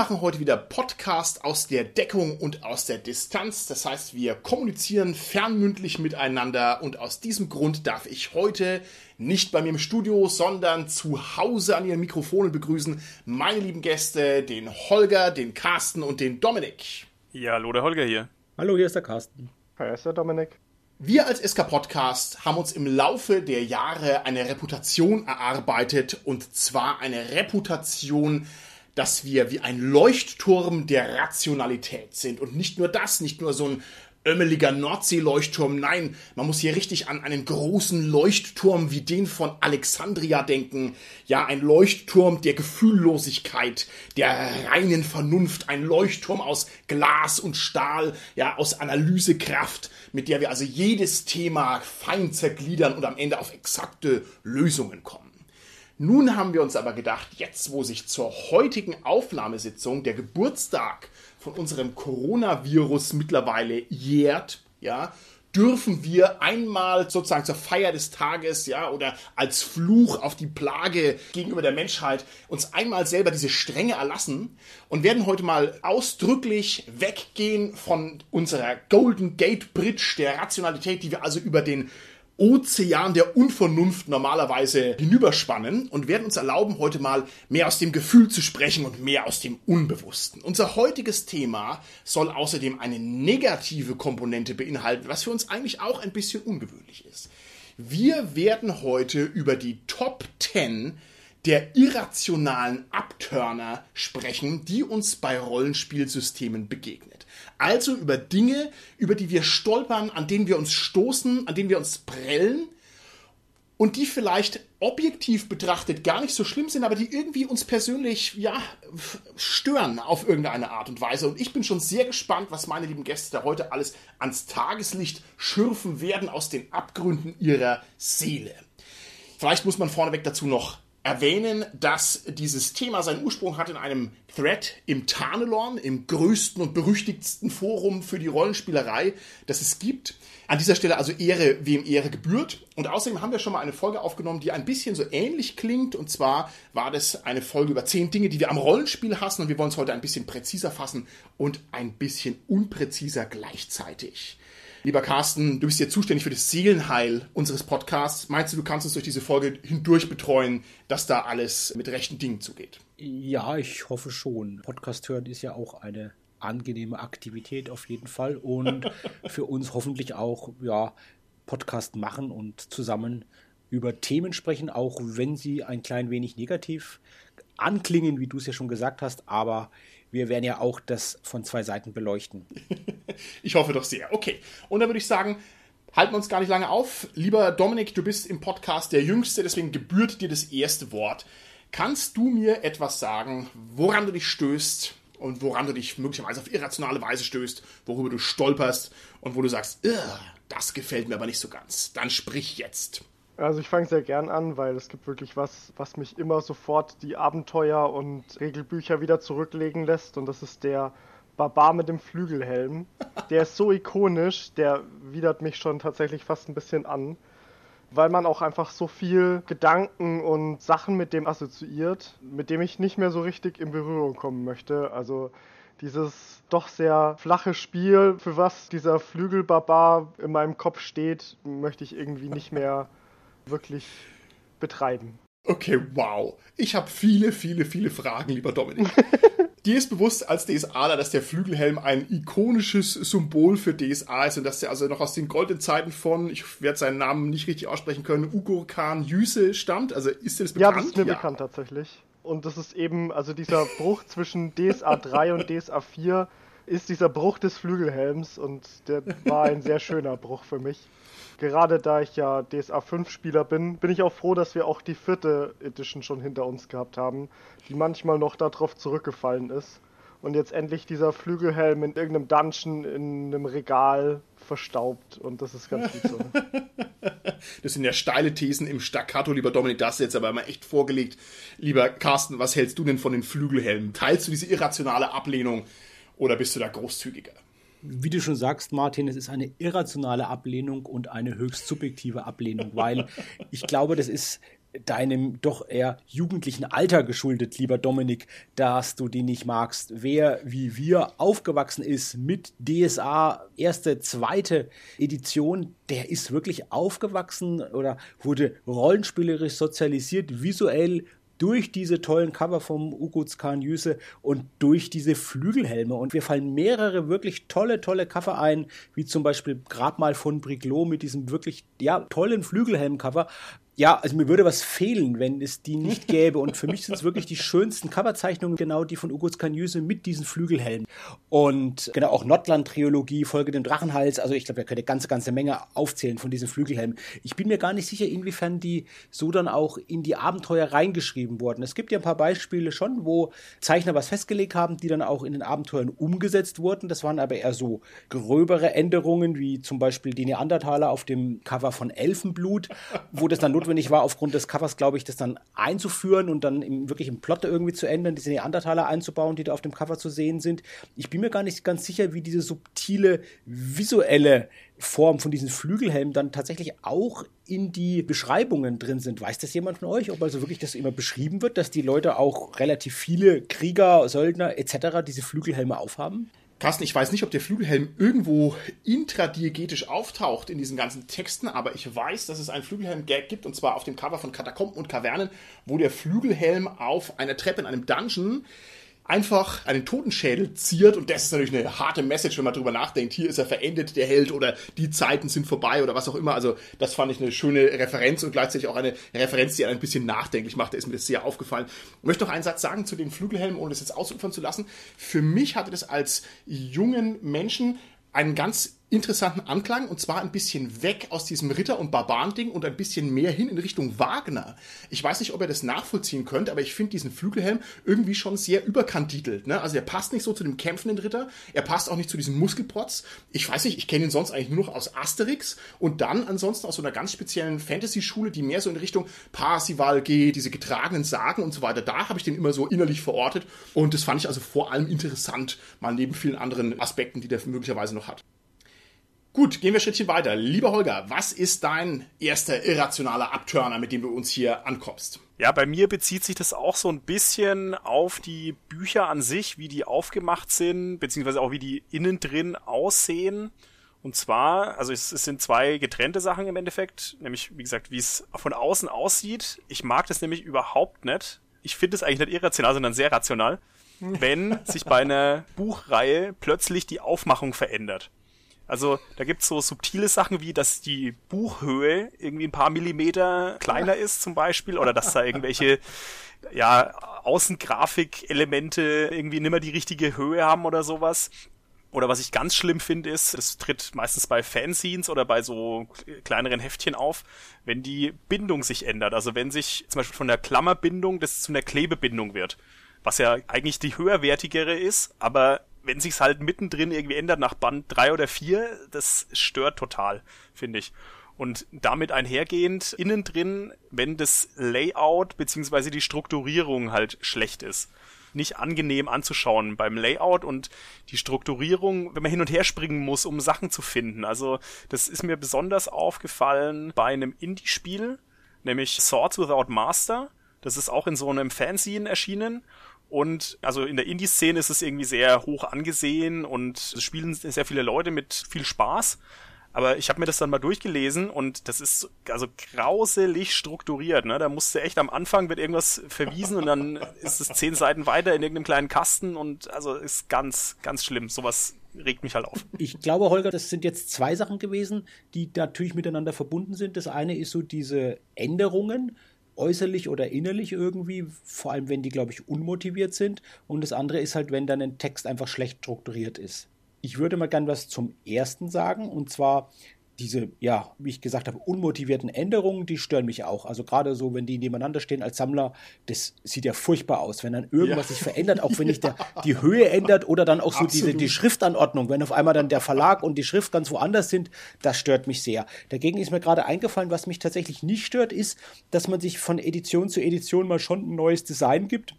Machen heute wieder Podcast aus der Deckung und aus der Distanz. Das heißt, wir kommunizieren fernmündlich miteinander und aus diesem Grund darf ich heute nicht bei mir im Studio, sondern zu Hause an ihren Mikrofonen begrüßen meine lieben Gäste, den Holger, den Carsten und den Dominik. Ja, hallo, der Holger hier. Hallo, hier ist der Carsten. Hi, ist der Dominik. Wir als SK Podcast haben uns im Laufe der Jahre eine Reputation erarbeitet und zwar eine Reputation dass wir wie ein Leuchtturm der Rationalität sind. Und nicht nur das, nicht nur so ein ömmeliger Nordsee-Leuchtturm. Nein, man muss hier richtig an einen großen Leuchtturm wie den von Alexandria denken. Ja, ein Leuchtturm der Gefühllosigkeit, der reinen Vernunft. Ein Leuchtturm aus Glas und Stahl, ja, aus Analysekraft, mit der wir also jedes Thema fein zergliedern und am Ende auf exakte Lösungen kommen. Nun haben wir uns aber gedacht, jetzt wo sich zur heutigen Aufnahmesitzung der Geburtstag von unserem Coronavirus mittlerweile jährt, ja, dürfen wir einmal sozusagen zur Feier des Tages, ja, oder als Fluch auf die Plage gegenüber der Menschheit uns einmal selber diese Strenge erlassen und werden heute mal ausdrücklich weggehen von unserer Golden Gate Bridge der Rationalität, die wir also über den Ozean der Unvernunft normalerweise hinüberspannen und werden uns erlauben, heute mal mehr aus dem Gefühl zu sprechen und mehr aus dem Unbewussten. Unser heutiges Thema soll außerdem eine negative Komponente beinhalten, was für uns eigentlich auch ein bisschen ungewöhnlich ist. Wir werden heute über die Top 10 der irrationalen Abturner sprechen, die uns bei Rollenspielsystemen begegnet. Also über Dinge, über die wir stolpern, an denen wir uns stoßen, an denen wir uns prellen und die vielleicht objektiv betrachtet gar nicht so schlimm sind, aber die irgendwie uns persönlich, ja, stören auf irgendeine Art und Weise. Und ich bin schon sehr gespannt, was meine lieben Gäste da heute alles ans Tageslicht schürfen werden aus den Abgründen ihrer Seele. Vielleicht muss man vorneweg dazu noch erwähnen, dass dieses Thema seinen Ursprung hat in einem Thread im Tarnelorn, im größten und berüchtigsten Forum für die Rollenspielerei, das es gibt. An dieser Stelle also Ehre, wem Ehre gebührt. Und außerdem haben wir schon mal eine Folge aufgenommen, die ein bisschen so ähnlich klingt. Und zwar war das eine Folge über zehn Dinge, die wir am Rollenspiel hassen. Und wir wollen es heute ein bisschen präziser fassen und ein bisschen unpräziser gleichzeitig. Lieber Carsten, du bist ja zuständig für das Seelenheil unseres Podcasts. Meinst du, du kannst uns durch diese Folge hindurch betreuen, dass da alles mit rechten Dingen zugeht? Ja, ich hoffe schon. Podcast hören ist ja auch eine angenehme Aktivität auf jeden Fall und für uns hoffentlich auch ja Podcast machen und zusammen über Themen sprechen, auch wenn sie ein klein wenig negativ anklingen, wie du es ja schon gesagt hast, aber wir werden ja auch das von zwei Seiten beleuchten. ich hoffe doch sehr. Okay. Und dann würde ich sagen, halten wir uns gar nicht lange auf. Lieber Dominik, du bist im Podcast der Jüngste, deswegen gebührt dir das erste Wort. Kannst du mir etwas sagen, woran du dich stößt und woran du dich möglicherweise auf irrationale Weise stößt, worüber du stolperst und wo du sagst, das gefällt mir aber nicht so ganz. Dann sprich jetzt. Also ich fange sehr gern an, weil es gibt wirklich was, was mich immer sofort die Abenteuer und Regelbücher wieder zurücklegen lässt und das ist der Barbar mit dem Flügelhelm. Der ist so ikonisch, der widert mich schon tatsächlich fast ein bisschen an, weil man auch einfach so viel Gedanken und Sachen mit dem assoziiert, mit dem ich nicht mehr so richtig in Berührung kommen möchte. Also dieses doch sehr flache Spiel, für was dieser Flügelbarbar in meinem Kopf steht, möchte ich irgendwie nicht mehr wirklich betreiben. Okay, wow. Ich habe viele, viele, viele Fragen, lieber Dominik. Dir ist bewusst als DSAler, dass der Flügelhelm ein ikonisches Symbol für DSA ist und dass der also noch aus den goldenen Zeiten von, ich werde seinen Namen nicht richtig aussprechen können, Ugurkan Jüse stammt. Also ist dir das bekannt? Ja, das ist mir ja. bekannt tatsächlich. Und das ist eben, also dieser Bruch zwischen DSA 3 und DSA 4 ist dieser Bruch des Flügelhelms und der war ein sehr schöner Bruch für mich gerade da ich ja DSA 5 Spieler bin, bin ich auch froh, dass wir auch die vierte Edition schon hinter uns gehabt haben, die manchmal noch darauf zurückgefallen ist. und jetzt endlich dieser Flügelhelm in irgendeinem Dungeon in einem Regal verstaubt und das ist ganz gut so. Das sind ja steile Thesen im Staccato, lieber Dominik, das jetzt aber mal echt vorgelegt. Lieber Carsten, was hältst du denn von den Flügelhelmen? Teilst du diese irrationale Ablehnung oder bist du da großzügiger? Wie du schon sagst, Martin, es ist eine irrationale Ablehnung und eine höchst subjektive Ablehnung, weil ich glaube, das ist deinem doch eher jugendlichen Alter geschuldet, lieber Dominik, dass du die nicht magst. Wer wie wir aufgewachsen ist mit DSA erste, zweite Edition, der ist wirklich aufgewachsen oder wurde rollenspielerisch sozialisiert, visuell durch diese tollen Cover vom Uguts Yüse und durch diese Flügelhelme. Und wir fallen mehrere wirklich tolle, tolle Cover ein, wie zum Beispiel Grabmal von Briglo mit diesem wirklich, ja, tollen Flügelhelm-Cover ja, also mir würde was fehlen, wenn es die nicht gäbe. Und für mich sind es wirklich die schönsten Coverzeichnungen, genau die von Ugo Skanyüse mit diesen Flügelhelmen. Und genau auch Nordland-Triologie, Folge dem Drachenhals. Also ich glaube, wir können eine ganze, ganze Menge aufzählen von diesen Flügelhelmen. Ich bin mir gar nicht sicher, inwiefern die so dann auch in die Abenteuer reingeschrieben wurden. Es gibt ja ein paar Beispiele schon, wo Zeichner was festgelegt haben, die dann auch in den Abenteuern umgesetzt wurden. Das waren aber eher so gröbere Änderungen, wie zum Beispiel die Neandertaler auf dem Cover von Elfenblut, wo das dann notwendig notwendig war, aufgrund des Covers, glaube ich, das dann einzuführen und dann im, wirklich im Plot irgendwie zu ändern, diese Neandertaler einzubauen, die da auf dem Cover zu sehen sind. Ich bin mir gar nicht ganz sicher, wie diese subtile visuelle Form von diesen Flügelhelmen dann tatsächlich auch in die Beschreibungen drin sind. Weiß das jemand von euch, ob also wirklich das immer beschrieben wird, dass die Leute auch relativ viele Krieger, Söldner etc. diese Flügelhelme aufhaben? Carsten, ich weiß nicht, ob der Flügelhelm irgendwo intradiegetisch auftaucht in diesen ganzen Texten, aber ich weiß, dass es einen Flügelhelm-Gag gibt, und zwar auf dem Cover von Katakomben und Kavernen, wo der Flügelhelm auf einer Treppe in einem Dungeon einfach einen Totenschädel ziert und das ist natürlich eine harte Message, wenn man drüber nachdenkt. Hier ist er verendet, der Held oder die Zeiten sind vorbei oder was auch immer. Also das fand ich eine schöne Referenz und gleichzeitig auch eine Referenz, die einen ein bisschen nachdenklich macht. Da ist mir das sehr aufgefallen. Ich möchte noch einen Satz sagen zu den Flügelhelmen, ohne das jetzt ausufern zu lassen. Für mich hatte das als jungen Menschen einen ganz interessanten Anklang und zwar ein bisschen weg aus diesem Ritter- und Barbaren-Ding und ein bisschen mehr hin in Richtung Wagner. Ich weiß nicht, ob ihr das nachvollziehen könnt, aber ich finde diesen Flügelhelm irgendwie schon sehr überkantitelt. Ne? Also er passt nicht so zu dem kämpfenden Ritter, er passt auch nicht zu diesem Muskelprotz. Ich weiß nicht, ich kenne ihn sonst eigentlich nur noch aus Asterix und dann ansonsten aus so einer ganz speziellen Fantasy-Schule, die mehr so in Richtung Parsival geht, diese getragenen Sagen und so weiter. Da habe ich den immer so innerlich verortet und das fand ich also vor allem interessant, mal neben vielen anderen Aspekten, die der möglicherweise noch hat. Gut, gehen wir ein Schrittchen weiter. Lieber Holger, was ist dein erster irrationaler Abturner, mit dem du uns hier ankommst? Ja, bei mir bezieht sich das auch so ein bisschen auf die Bücher an sich, wie die aufgemacht sind, beziehungsweise auch wie die innen drin aussehen. Und zwar, also es, es, sind zwei getrennte Sachen im Endeffekt, nämlich wie gesagt, wie es von außen aussieht. Ich mag das nämlich überhaupt nicht. Ich finde es eigentlich nicht irrational, sondern sehr rational, wenn sich bei einer Buchreihe plötzlich die Aufmachung verändert. Also da gibt's so subtile Sachen wie, dass die Buchhöhe irgendwie ein paar Millimeter kleiner ist zum Beispiel oder dass da irgendwelche ja, Außengrafik-Elemente irgendwie nimmer die richtige Höhe haben oder sowas. Oder was ich ganz schlimm finde, ist, es tritt meistens bei Fanscenes oder bei so kleineren Heftchen auf, wenn die Bindung sich ändert. Also wenn sich zum Beispiel von der Klammerbindung das zu einer Klebebindung wird. Was ja eigentlich die höherwertigere ist, aber wenn sich's halt mittendrin irgendwie ändert nach Band drei oder vier, das stört total, finde ich. Und damit einhergehend innen drin, wenn das Layout beziehungsweise die Strukturierung halt schlecht ist. Nicht angenehm anzuschauen beim Layout und die Strukturierung, wenn man hin und her springen muss, um Sachen zu finden. Also das ist mir besonders aufgefallen bei einem Indie-Spiel, nämlich Swords Without Master. Das ist auch in so einem Fanzine erschienen und also in der Indie-Szene ist es irgendwie sehr hoch angesehen und es spielen sehr viele Leute mit viel Spaß. Aber ich habe mir das dann mal durchgelesen und das ist also grauselig strukturiert. Ne? Da musste echt am Anfang wird irgendwas verwiesen und dann ist es zehn Seiten weiter in irgendeinem kleinen Kasten und also ist ganz, ganz schlimm. Sowas regt mich halt auf. Ich glaube, Holger, das sind jetzt zwei Sachen gewesen, die natürlich miteinander verbunden sind. Das eine ist so diese Änderungen, äußerlich oder innerlich irgendwie, vor allem wenn die, glaube ich, unmotiviert sind. Und das andere ist halt, wenn dann ein Text einfach schlecht strukturiert ist. Ich würde mal gern was zum ersten sagen, und zwar diese, ja, wie ich gesagt habe, unmotivierten Änderungen, die stören mich auch. Also gerade so, wenn die nebeneinander stehen als Sammler, das sieht ja furchtbar aus, wenn dann irgendwas ja. sich verändert, auch wenn sich der, die Höhe ändert oder dann auch so diese, die Schriftanordnung, wenn auf einmal dann der Verlag und die Schrift ganz woanders sind, das stört mich sehr. Dagegen ist mir gerade eingefallen, was mich tatsächlich nicht stört, ist, dass man sich von Edition zu Edition mal schon ein neues Design gibt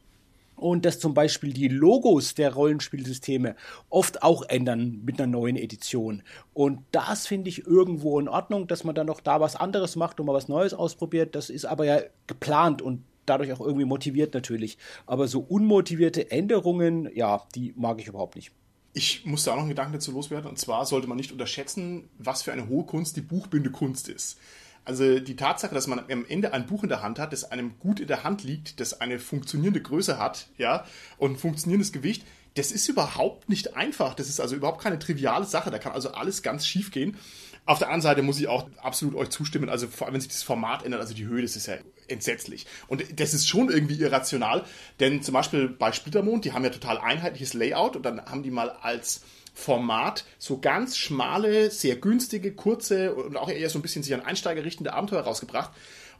und dass zum Beispiel die Logos der Rollenspielsysteme oft auch ändern mit einer neuen Edition. Und das finde ich irgendwo in Ordnung, dass man dann noch da was anderes macht und mal was Neues ausprobiert. Das ist aber ja geplant und dadurch auch irgendwie motiviert natürlich. Aber so unmotivierte Änderungen, ja, die mag ich überhaupt nicht. Ich muss da auch noch einen Gedanken dazu loswerden. Und zwar sollte man nicht unterschätzen, was für eine hohe Kunst die Buchbindekunst ist. Also die Tatsache, dass man am Ende ein Buch in der Hand hat, das einem gut in der Hand liegt, das eine funktionierende Größe hat, ja, und ein funktionierendes Gewicht, das ist überhaupt nicht einfach. Das ist also überhaupt keine triviale Sache. Da kann also alles ganz schief gehen. Auf der anderen Seite muss ich auch absolut euch zustimmen. Also vor allem, wenn sich das Format ändert, also die Höhe, das ist ja entsetzlich. Und das ist schon irgendwie irrational. Denn zum Beispiel bei Splittermond, die haben ja total einheitliches Layout und dann haben die mal als Format so ganz schmale, sehr günstige, kurze und auch eher so ein bisschen sich an Einsteiger richtende Abenteuer rausgebracht.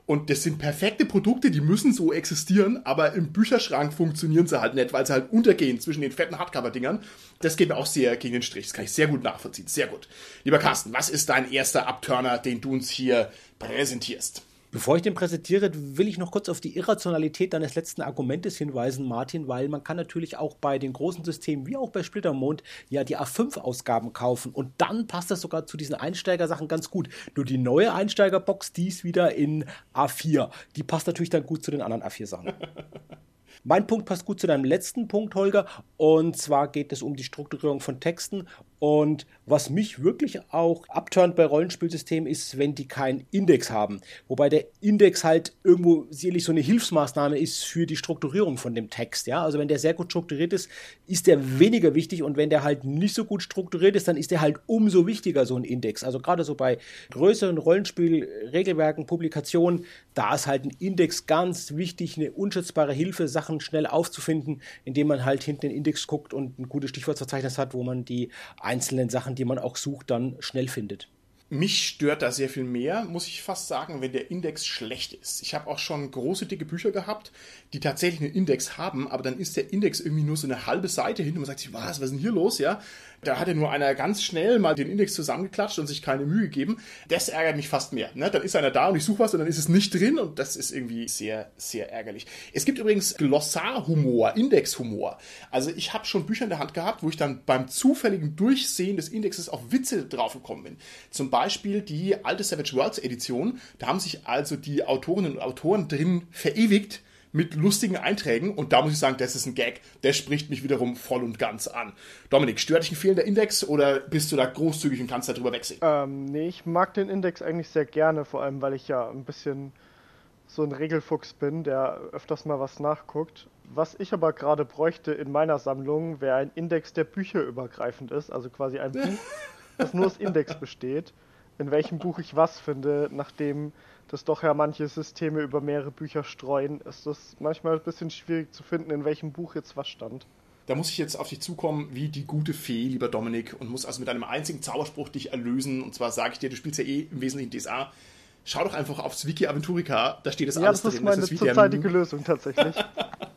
Und das sind perfekte Produkte, die müssen so existieren, aber im Bücherschrank funktionieren sie halt nicht, weil sie halt untergehen zwischen den fetten Hardcover-Dingern. Das geht mir auch sehr gegen den Strich. Das kann ich sehr gut nachvollziehen. Sehr gut. Lieber Carsten, was ist dein erster Abturner, den du uns hier präsentierst? Bevor ich den präsentiere, will ich noch kurz auf die Irrationalität deines letzten Argumentes hinweisen, Martin, weil man kann natürlich auch bei den großen Systemen wie auch bei Splittermond ja die A5-Ausgaben kaufen und dann passt das sogar zu diesen Einsteigersachen ganz gut. Nur die neue Einsteigerbox, die ist wieder in A4. Die passt natürlich dann gut zu den anderen A4-Sachen. Mein Punkt passt gut zu deinem letzten Punkt, Holger. Und zwar geht es um die Strukturierung von Texten. Und was mich wirklich auch abturnt bei Rollenspielsystemen ist, wenn die keinen Index haben. Wobei der Index halt irgendwo sicherlich so eine Hilfsmaßnahme ist für die Strukturierung von dem Text. Ja, also wenn der sehr gut strukturiert ist, ist der weniger wichtig. Und wenn der halt nicht so gut strukturiert ist, dann ist der halt umso wichtiger, so ein Index. Also gerade so bei größeren Rollenspielregelwerken, Publikationen, da ist halt ein Index ganz wichtig, eine unschätzbare Hilfe, Sachen schnell aufzufinden, indem man halt hinten den Index guckt und ein gutes Stichwortverzeichnis hat, wo man die einzelnen Sachen, die man auch sucht, dann schnell findet. Mich stört da sehr viel mehr, muss ich fast sagen, wenn der Index schlecht ist. Ich habe auch schon große, dicke Bücher gehabt, die tatsächlich einen Index haben, aber dann ist der Index irgendwie nur so eine halbe Seite hin und man sagt sich, was, was ist denn hier los, ja? Da hat ja nur einer ganz schnell mal den Index zusammengeklatscht und sich keine Mühe gegeben. Das ärgert mich fast mehr. Ne? Dann ist einer da und ich suche was und dann ist es nicht drin und das ist irgendwie sehr, sehr ärgerlich. Es gibt übrigens Glossarhumor, Indexhumor. Also ich habe schon Bücher in der Hand gehabt, wo ich dann beim zufälligen Durchsehen des Indexes auf Witze draufgekommen bin. Zum Beispiel die alte Savage Worlds Edition. Da haben sich also die Autorinnen und Autoren drin verewigt, mit lustigen Einträgen und da muss ich sagen, das ist ein Gag, der spricht mich wiederum voll und ganz an. Dominik, stört dich ein fehlender Index oder bist du da großzügig und kannst darüber wechseln? Ähm, nee, ich mag den Index eigentlich sehr gerne, vor allem weil ich ja ein bisschen so ein Regelfuchs bin, der öfters mal was nachguckt. Was ich aber gerade bräuchte in meiner Sammlung, wäre ein Index, der bücherübergreifend ist, also quasi ein Buch, das nur aus Index besteht, in welchem Buch ich was finde, nachdem dass doch ja manche Systeme über mehrere Bücher streuen, ist das manchmal ein bisschen schwierig zu finden, in welchem Buch jetzt was stand. Da muss ich jetzt auf dich zukommen wie die gute Fee, lieber Dominik, und muss also mit einem einzigen Zauberspruch dich erlösen. Und zwar sage ich dir, du spielst ja eh im Wesentlichen DSA. Schau doch einfach aufs Wiki Aventurica, da steht das ja, alles drin. Ja, das ist meine zurzeitige Lösung tatsächlich.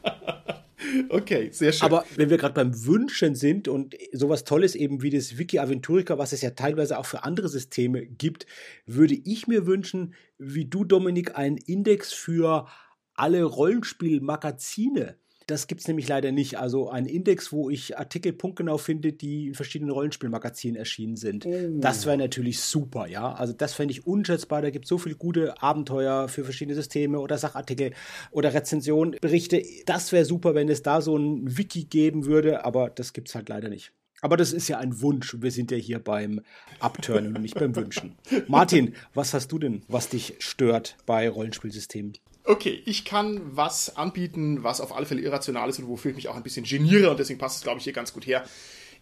Okay, sehr schön. Aber wenn wir gerade beim Wünschen sind und sowas Tolles eben wie das Wiki Aventurica, was es ja teilweise auch für andere Systeme gibt, würde ich mir wünschen, wie du, Dominik, einen Index für alle Rollenspielmagazine das gibt es nämlich leider nicht. Also ein Index, wo ich Artikel punktgenau finde, die in verschiedenen Rollenspielmagazinen erschienen sind. Oh. Das wäre natürlich super, ja. Also das fände ich unschätzbar. Da gibt es so viele gute Abenteuer für verschiedene Systeme oder Sachartikel oder Rezensionen, Berichte. Das wäre super, wenn es da so ein Wiki geben würde, aber das gibt es halt leider nicht. Aber das ist ja ein Wunsch. Wir sind ja hier beim Abturnen und nicht beim Wünschen. Martin, was hast du denn, was dich stört bei Rollenspielsystemen? Okay, ich kann was anbieten, was auf alle Fälle irrational ist und wofür ich mich auch ein bisschen geniere und deswegen passt es, glaube ich, hier ganz gut her.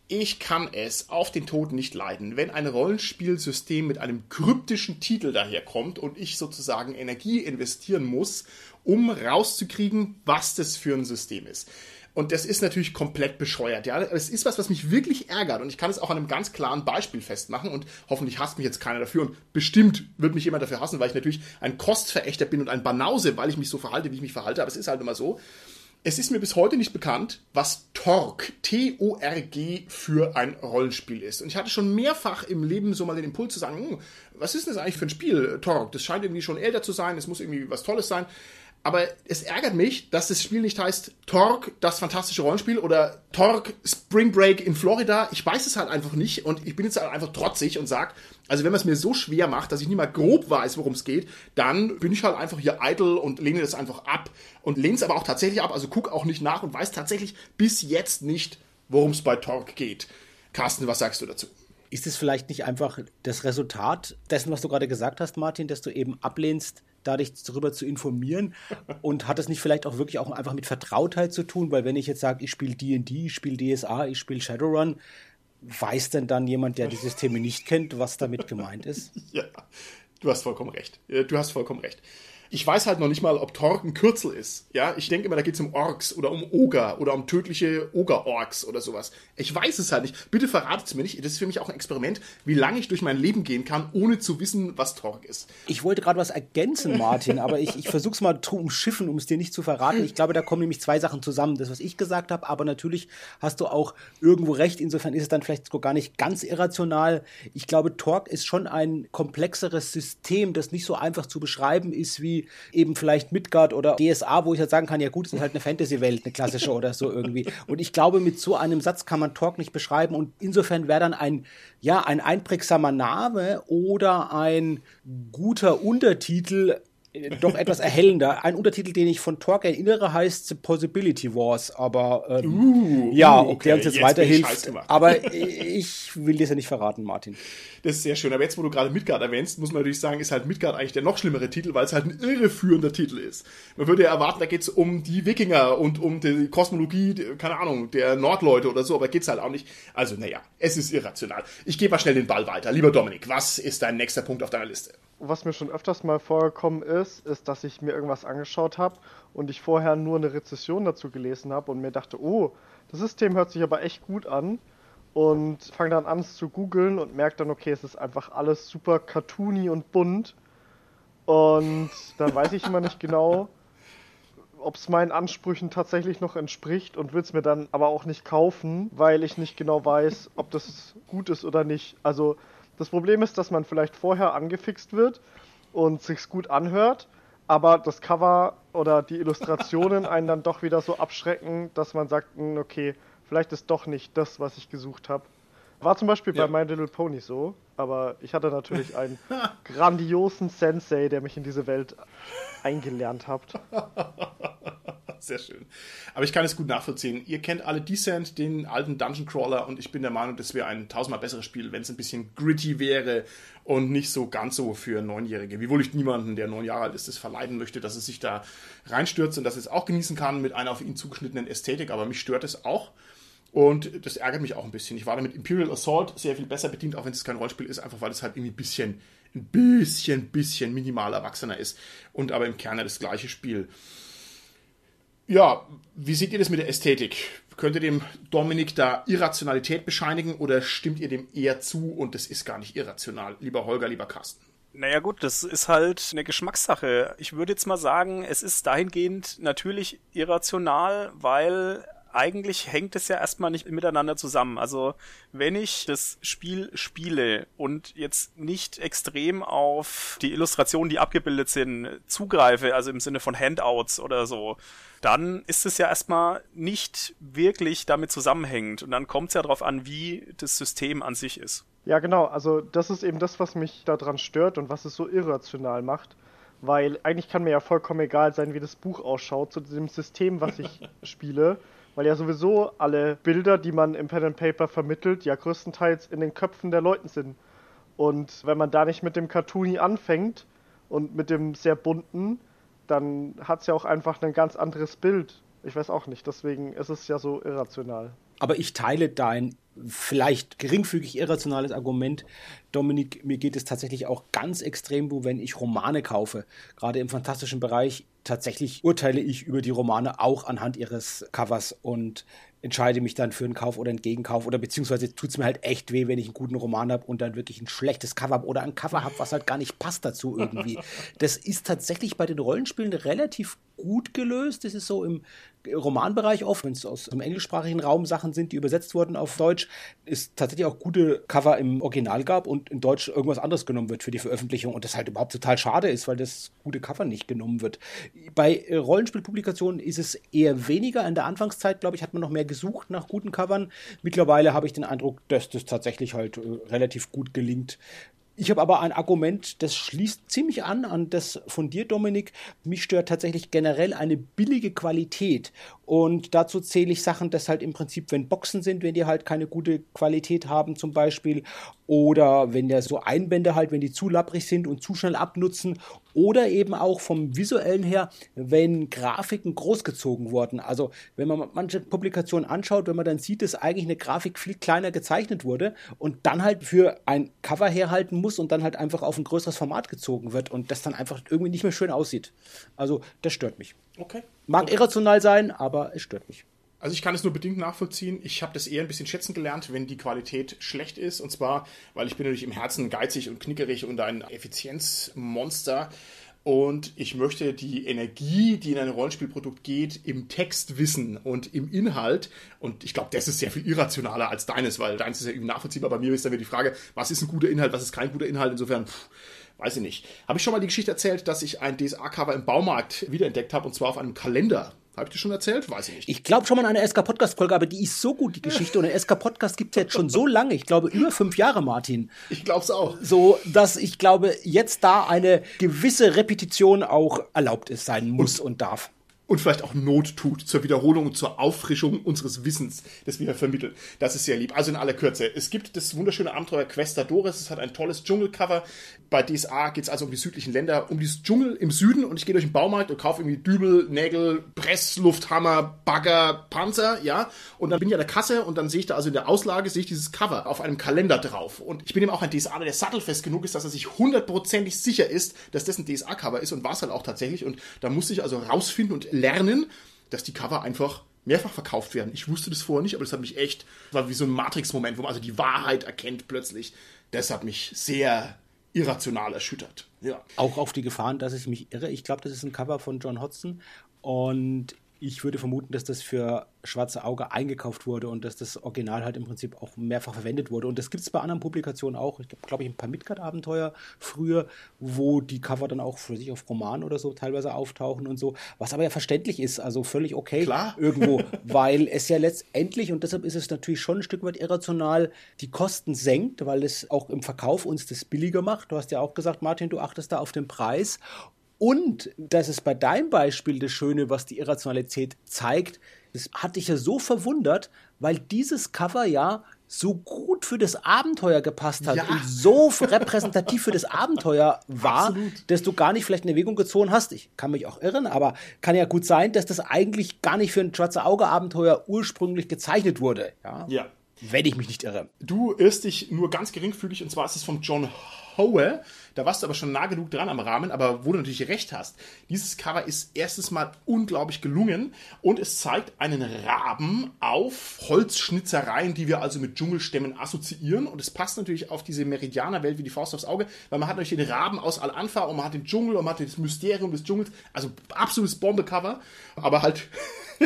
Ich kann es auf den Tod nicht leiden, wenn ein Rollenspielsystem mit einem kryptischen Titel daherkommt und ich sozusagen Energie investieren muss, um rauszukriegen, was das für ein System ist. Und das ist natürlich komplett bescheuert. Ja, es ist was, was mich wirklich ärgert. Und ich kann es auch an einem ganz klaren Beispiel festmachen. Und hoffentlich hasst mich jetzt keiner dafür. Und bestimmt wird mich jemand dafür hassen, weil ich natürlich ein Kostverächter bin und ein Banause, weil ich mich so verhalte, wie ich mich verhalte. Aber es ist halt immer so. Es ist mir bis heute nicht bekannt, was Torg, T-O-R-G, für ein Rollenspiel ist. Und ich hatte schon mehrfach im Leben so mal den Impuls zu sagen, hm, was ist denn das eigentlich für ein Spiel, Torg? Das scheint irgendwie schon älter zu sein, es muss irgendwie was Tolles sein. Aber es ärgert mich, dass das Spiel nicht heißt Torque, das fantastische Rollenspiel oder Torque Spring Break in Florida. Ich weiß es halt einfach nicht und ich bin jetzt halt einfach trotzig und sag, also wenn man es mir so schwer macht, dass ich nicht mal grob weiß, worum es geht, dann bin ich halt einfach hier eitel und lehne das einfach ab und lehne es aber auch tatsächlich ab, also guck auch nicht nach und weiß tatsächlich bis jetzt nicht, worum es bei Torque geht. Carsten, was sagst du dazu? Ist es vielleicht nicht einfach das Resultat dessen, was du gerade gesagt hast, Martin, dass du eben ablehnst, dadurch darüber zu informieren? Und hat es nicht vielleicht auch wirklich auch einfach mit Vertrautheit zu tun? Weil wenn ich jetzt sage, ich spiele D&D, ich spiele DSA, ich spiele Shadowrun, weiß denn dann jemand, der die Systeme nicht kennt, was damit gemeint ist? Ja, du hast vollkommen recht. Du hast vollkommen recht. Ich weiß halt noch nicht mal, ob Torg ein Kürzel ist. Ja, ich denke immer, da geht es um Orks oder um Oger oder um tödliche Oger-Orks oder sowas. Ich weiß es halt nicht. Bitte verratet es mir nicht. Das ist für mich auch ein Experiment, wie lange ich durch mein Leben gehen kann, ohne zu wissen, was Torg ist. Ich wollte gerade was ergänzen, Martin, aber ich, ich versuche es mal zu umschiffen, um es dir nicht zu verraten. Ich glaube, da kommen nämlich zwei Sachen zusammen. Das, was ich gesagt habe, aber natürlich hast du auch irgendwo recht. Insofern ist es dann vielleicht gar nicht ganz irrational. Ich glaube, Torg ist schon ein komplexeres System, das nicht so einfach zu beschreiben ist wie eben vielleicht Midgard oder DSA, wo ich halt sagen kann, ja gut, es ist halt eine Fantasy-Welt, eine klassische oder so irgendwie. Und ich glaube, mit so einem Satz kann man Talk nicht beschreiben und insofern wäre dann ein, ja, ein einprägsamer Name oder ein guter Untertitel doch etwas erhellender. Ein Untertitel, den ich von Talk erinnere, heißt The Possibility Wars, aber ähm, uh, ja, uh, okay. ob der uns jetzt, jetzt weiterhilft. Aber ich will dir ja nicht verraten, Martin. Das ist sehr schön. Aber jetzt, wo du gerade Midgard erwähnst, muss man natürlich sagen, ist halt Midgard eigentlich der noch schlimmere Titel, weil es halt ein irreführender Titel ist. Man würde ja erwarten, da geht es um die Wikinger und um die Kosmologie, keine Ahnung, der Nordleute oder so, aber geht's halt auch nicht. Also, naja, es ist irrational. Ich gebe mal schnell den Ball weiter. Lieber Dominik, was ist dein nächster Punkt auf deiner Liste? Was mir schon öfters mal vorgekommen ist, ist, dass ich mir irgendwas angeschaut habe und ich vorher nur eine Rezession dazu gelesen habe und mir dachte, oh, das System hört sich aber echt gut an und fange dann an es zu googeln und merke dann, okay, es ist einfach alles super cartoony und bunt und dann weiß ich immer nicht genau, ob es meinen Ansprüchen tatsächlich noch entspricht und will es mir dann aber auch nicht kaufen, weil ich nicht genau weiß, ob das gut ist oder nicht. Also das Problem ist, dass man vielleicht vorher angefixt wird und sich's gut anhört, aber das Cover oder die Illustrationen einen dann doch wieder so abschrecken, dass man sagt, hm, okay, vielleicht ist doch nicht das, was ich gesucht habe. War zum Beispiel ja. bei My Little Pony so, aber ich hatte natürlich einen grandiosen Sensei, der mich in diese Welt eingelernt hat. Sehr schön. Aber ich kann es gut nachvollziehen. Ihr kennt alle Descent, den alten Dungeon Crawler, und ich bin der Meinung, das wäre ein tausendmal besseres Spiel, wenn es ein bisschen gritty wäre und nicht so ganz so für Neunjährige. Wiewohl ich niemanden, der neun Jahre alt ist, das verleiden möchte, dass es sich da reinstürzt und dass es auch genießen kann mit einer auf ihn zugeschnittenen Ästhetik, aber mich stört es auch. Und das ärgert mich auch ein bisschen. Ich war damit Imperial Assault sehr viel besser bedient, auch wenn es kein Rollenspiel ist, einfach weil es halt irgendwie ein bisschen, ein bisschen, bisschen minimal erwachsener ist und aber im Kern das gleiche Spiel. Ja, wie seht ihr das mit der Ästhetik? Könnt ihr dem Dominik da Irrationalität bescheinigen oder stimmt ihr dem eher zu und das ist gar nicht irrational? Lieber Holger, lieber Carsten. Naja gut, das ist halt eine Geschmackssache. Ich würde jetzt mal sagen, es ist dahingehend natürlich irrational, weil eigentlich hängt es ja erstmal nicht miteinander zusammen. Also wenn ich das Spiel spiele und jetzt nicht extrem auf die Illustrationen, die abgebildet sind, zugreife, also im Sinne von Handouts oder so, dann ist es ja erstmal nicht wirklich damit zusammenhängend. Und dann kommt es ja darauf an, wie das System an sich ist. Ja, genau. Also das ist eben das, was mich daran stört und was es so irrational macht. Weil eigentlich kann mir ja vollkommen egal sein, wie das Buch ausschaut zu dem System, was ich spiele weil ja sowieso alle Bilder, die man im Pen and Paper vermittelt, ja größtenteils in den Köpfen der Leuten sind. Und wenn man da nicht mit dem Cartoony anfängt und mit dem sehr bunten, dann hat es ja auch einfach ein ganz anderes Bild. Ich weiß auch nicht, deswegen ist es ja so irrational. Aber ich teile dein vielleicht geringfügig irrationales Argument. Dominik, mir geht es tatsächlich auch ganz extrem, wo wenn ich Romane kaufe, gerade im fantastischen Bereich, tatsächlich urteile ich über die Romane auch anhand ihres Covers und entscheide mich dann für einen Kauf oder einen Gegenkauf oder beziehungsweise tut es mir halt echt weh, wenn ich einen guten Roman habe und dann wirklich ein schlechtes Cover habe oder ein Cover habe, was halt gar nicht passt dazu irgendwie. Das ist tatsächlich bei den Rollenspielen relativ gut gelöst. Das ist so im Romanbereich oft, wenn es aus dem englischsprachigen Raum Sachen sind, die übersetzt wurden auf Deutsch, ist tatsächlich auch gute Cover im Original gab und in Deutsch irgendwas anderes genommen wird für die Veröffentlichung und das halt überhaupt total schade ist, weil das gute Cover nicht genommen wird. Bei Rollenspielpublikationen ist es eher weniger. In der Anfangszeit, glaube ich, hat man noch mehr gesucht nach guten Covern. Mittlerweile habe ich den Eindruck, dass das tatsächlich halt äh, relativ gut gelingt, ich habe aber ein Argument, das schließt ziemlich an an das von dir, Dominik. Mich stört tatsächlich generell eine billige Qualität. Und dazu zähle ich Sachen, dass halt im Prinzip, wenn Boxen sind, wenn die halt keine gute Qualität haben zum Beispiel, oder wenn der so Einbände halt, wenn die zu lapprig sind und zu schnell abnutzen, oder eben auch vom visuellen her, wenn Grafiken großgezogen wurden. Also wenn man manche Publikationen anschaut, wenn man dann sieht, dass eigentlich eine Grafik viel kleiner gezeichnet wurde und dann halt für ein Cover herhalten muss und dann halt einfach auf ein größeres Format gezogen wird und das dann einfach irgendwie nicht mehr schön aussieht. Also das stört mich. Okay. Mag okay. irrational sein, aber es stört mich. Also ich kann es nur bedingt nachvollziehen. Ich habe das eher ein bisschen schätzen gelernt, wenn die Qualität schlecht ist. Und zwar, weil ich bin natürlich im Herzen geizig und knickerig und ein Effizienzmonster. Und ich möchte die Energie, die in ein Rollenspielprodukt geht, im Text wissen und im Inhalt. Und ich glaube, das ist sehr viel irrationaler als deines, weil deins ist ja irgendwie nachvollziehbar. Bei mir ist dann wieder die Frage, was ist ein guter Inhalt, was ist kein guter Inhalt. Insofern, pff, weiß ich nicht. Habe ich schon mal die Geschichte erzählt, dass ich ein DSA-Cover im Baumarkt wiederentdeckt habe und zwar auf einem Kalender. Habe ich dir schon erzählt? Weiß ich nicht. Ich glaube schon mal an eine SK-Podcast-Folge, aber die ist so gut, die Geschichte. Und der SK-Podcast gibt es jetzt schon so lange. Ich glaube, über fünf Jahre, Martin. Ich glaube es auch. So, dass ich glaube, jetzt da eine gewisse Repetition auch erlaubt ist, sein muss und, und darf und vielleicht auch Not tut zur Wiederholung und zur Auffrischung unseres Wissens, das wir vermitteln. Das ist sehr lieb. Also in aller Kürze. Es gibt das wunderschöne Abenteuer Questadores. Es hat ein tolles Dschungelcover. Bei DSA geht es also um die südlichen Länder, um dieses Dschungel im Süden und ich gehe durch den Baumarkt und kaufe irgendwie Dübel, Nägel, Presslufthammer, Bagger, Panzer, ja. Und dann bin ich an der Kasse und dann sehe ich da also in der Auslage sehe ich dieses Cover auf einem Kalender drauf. Und ich bin eben auch ein DSA, der sattelfest genug ist, dass er sich hundertprozentig sicher ist, dass das ein DSA-Cover ist und war es halt auch tatsächlich. Und da musste ich also rausfinden und lernen, dass die Cover einfach mehrfach verkauft werden. Ich wusste das vorher nicht, aber das hat mich echt, war wie so ein Matrix-Moment, wo man also die Wahrheit erkennt plötzlich. Das hat mich sehr irrational erschüttert. Ja. Auch auf die Gefahren, dass ich mich irre. Ich glaube, das ist ein Cover von John Hodgson und ich würde vermuten, dass das für Schwarze Auge eingekauft wurde und dass das Original halt im Prinzip auch mehrfach verwendet wurde. Und das gibt es bei anderen Publikationen auch. Ich glaube, ich ein paar Midgard-Abenteuer früher, wo die Cover dann auch für sich auf Roman oder so teilweise auftauchen und so. Was aber ja verständlich ist, also völlig okay Klar. irgendwo, weil es ja letztendlich, und deshalb ist es natürlich schon ein Stück weit irrational, die Kosten senkt, weil es auch im Verkauf uns das billiger macht. Du hast ja auch gesagt, Martin, du achtest da auf den Preis. Und das ist bei deinem Beispiel das Schöne, was die Irrationalität zeigt. Das hat dich ja so verwundert, weil dieses Cover ja so gut für das Abenteuer gepasst hat ja. und so repräsentativ für das Abenteuer war, Absolut. dass du gar nicht vielleicht in Erwägung gezogen hast. Ich kann mich auch irren, aber kann ja gut sein, dass das eigentlich gar nicht für ein schwarze Auge Abenteuer ursprünglich gezeichnet wurde. Ja. ja. Wenn ich mich nicht irre. Du irrst dich nur ganz geringfügig und zwar ist es von John Howe. Da warst du aber schon nah genug dran am Rahmen, aber wo du natürlich recht hast. Dieses Cover ist erstens mal unglaublich gelungen und es zeigt einen Raben auf Holzschnitzereien, die wir also mit Dschungelstämmen assoziieren. Und es passt natürlich auf diese Meridianerwelt wie die Faust aufs Auge, weil man hat natürlich den Raben aus Al-Anfa und man hat den Dschungel und man hat das Mysterium des Dschungels. Also absolutes Bombe-Cover, aber halt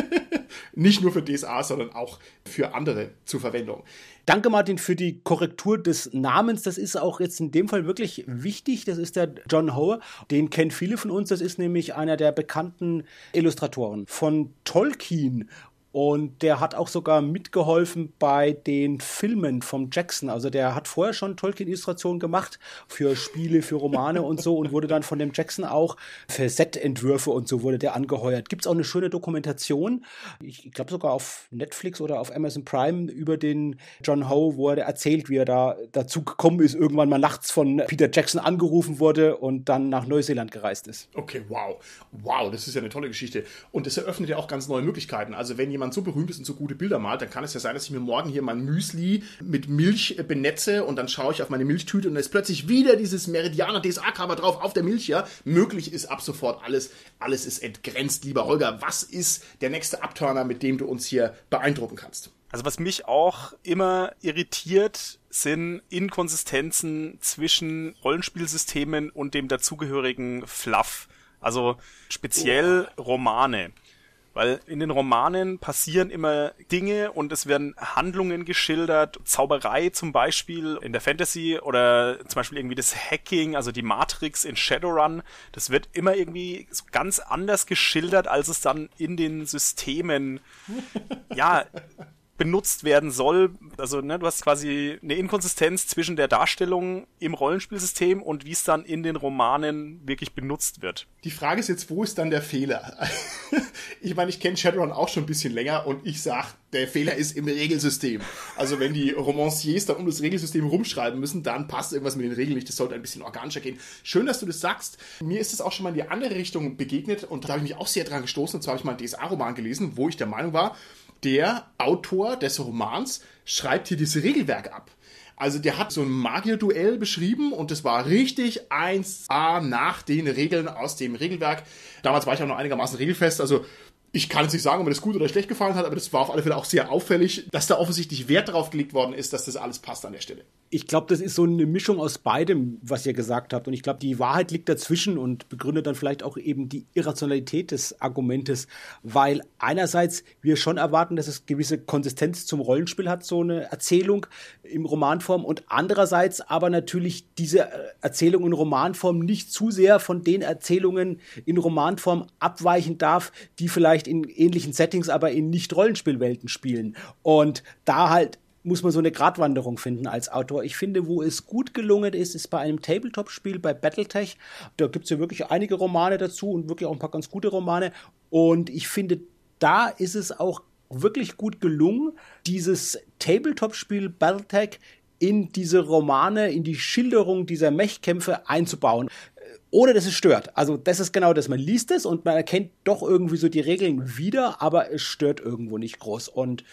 nicht nur für DSA, sondern auch für andere zur Verwendung. Danke, Martin, für die Korrektur des Namens. Das ist auch jetzt in dem Fall wirklich wichtig. Das ist der John Howe. Den kennen viele von uns. Das ist nämlich einer der bekannten Illustratoren von Tolkien und der hat auch sogar mitgeholfen bei den Filmen vom Jackson. Also der hat vorher schon Tolkien-Illustrationen gemacht für Spiele, für Romane und so und wurde dann von dem Jackson auch für Set-Entwürfe und so wurde der angeheuert. Gibt es auch eine schöne Dokumentation, ich, glaube sogar auf Netflix oder auf Amazon Prime über den John Howe, wo er erzählt, wie er da dazu gekommen ist, irgendwann mal nachts von Peter Jackson angerufen wurde und dann nach Neuseeland gereist ist. Okay, wow. Wow, das ist ja eine tolle Geschichte. Und das eröffnet ja auch ganz neue Möglichkeiten. Also wenn jemand Shadowrun so berühmt ist und so gute Bilder malt, dann kann es ja sein, dass ich mir morgen hier mein Müsli mit Milch benetze und dann schaue ich auf meine Milchtüte und da ist plötzlich wieder dieses Meridianer DSA-Cover drauf auf der Milch, ja. Möglich ist ab sofort alles, alles ist entgrenzt, lieber Holger. Was ist der nächste Abturner, mit dem du uns hier beeindrucken kannst? Also was mich auch immer irritiert, sind Inkonsistenzen zwischen Rollenspielsystemen und dem dazugehörigen Fluff. Also speziell oh. Romane. Weil in den Romanen passieren immer Dinge und es werden Handlungen geschildert. Zauberei zum Beispiel in der Fantasy oder zum Beispiel irgendwie das Hacking, also die Matrix in Shadowrun. Das wird immer irgendwie so ganz anders geschildert, als es dann in den Systemen, ja, benutzt werden soll. Also, ne, du hast quasi eine Inkonsistenz zwischen der Darstellung im Rollenspielsystem und wie es dann in den Romanen wirklich benutzt wird. Die Frage ist jetzt, wo ist dann der Fehler? ich meine, ich kenne Shadowrun auch schon ein bisschen länger und ich sag, der Fehler ist im Regelsystem. Also, wenn die Romanciers dann um das Regelsystem rumschreiben müssen, dann passt irgendwas mit den Regeln nicht. Das sollte ein bisschen organischer gehen. Schön, dass du das sagst. Mir ist es auch schon mal in die andere Richtung begegnet und da habe ich mich auch sehr dran gestoßen. Und zwar habe ich mal einen DSA-Roman gelesen, wo ich der Meinung war, der Autor des Romans schreibt hier dieses Regelwerk ab. Also der hat so ein Magier-Duell beschrieben und das war richtig 1A nach den Regeln aus dem Regelwerk. Damals war ich auch noch einigermaßen regelfest, also ich kann jetzt nicht sagen, ob mir das gut oder schlecht gefallen hat, aber das war auf alle Fälle auch sehr auffällig, dass da offensichtlich Wert darauf gelegt worden ist, dass das alles passt an der Stelle ich glaube, das ist so eine Mischung aus beidem, was ihr gesagt habt. Und ich glaube, die Wahrheit liegt dazwischen und begründet dann vielleicht auch eben die Irrationalität des Argumentes, weil einerseits wir schon erwarten, dass es gewisse Konsistenz zum Rollenspiel hat, so eine Erzählung im Romanform und andererseits aber natürlich diese äh, Erzählung in Romanform nicht zu sehr von den Erzählungen in Romanform abweichen darf, die vielleicht in ähnlichen Settings, aber in Nicht-Rollenspielwelten spielen. Und da halt muss man so eine Gratwanderung finden als Autor. Ich finde, wo es gut gelungen ist, ist bei einem Tabletop-Spiel, bei Battletech. Da gibt es ja wirklich einige Romane dazu und wirklich auch ein paar ganz gute Romane. Und ich finde, da ist es auch wirklich gut gelungen, dieses Tabletop-Spiel Battletech in diese Romane, in die Schilderung dieser Mechkämpfe einzubauen ohne dass es stört. Also das ist genau das. Man liest es und man erkennt doch irgendwie so die Regeln wieder, aber es stört irgendwo nicht groß. Und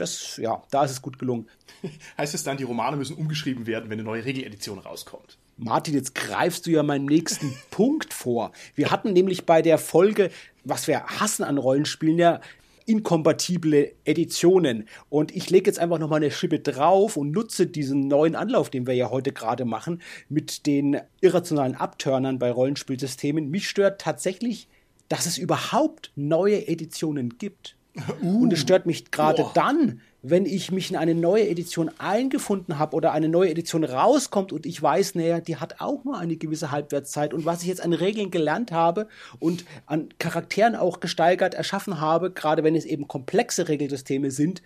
das, ja, da ist es gut gelungen. heißt es dann, die Romane müssen umgeschrieben werden, wenn eine neue Regeledition rauskommt? Martin, jetzt greifst du ja meinen nächsten Punkt vor. Wir hatten nämlich bei der Folge, was wir hassen an Rollenspielen, ja inkompatible Editionen. Und ich lege jetzt einfach noch mal eine Schippe drauf und nutze diesen neuen Anlauf, den wir ja heute gerade machen, mit den irrationalen Abturnern bei Rollenspielsystemen. Mich stört tatsächlich, dass es überhaupt neue Editionen gibt. Uh, und es stört mich gerade dann, wenn ich mich in eine neue Edition eingefunden habe oder eine neue Edition rauskommt und ich weiß, naja, die hat auch nur eine gewisse Halbwertszeit und was ich jetzt an Regeln gelernt habe und an Charakteren auch gesteigert erschaffen habe, gerade wenn es eben komplexe Regelsysteme sind,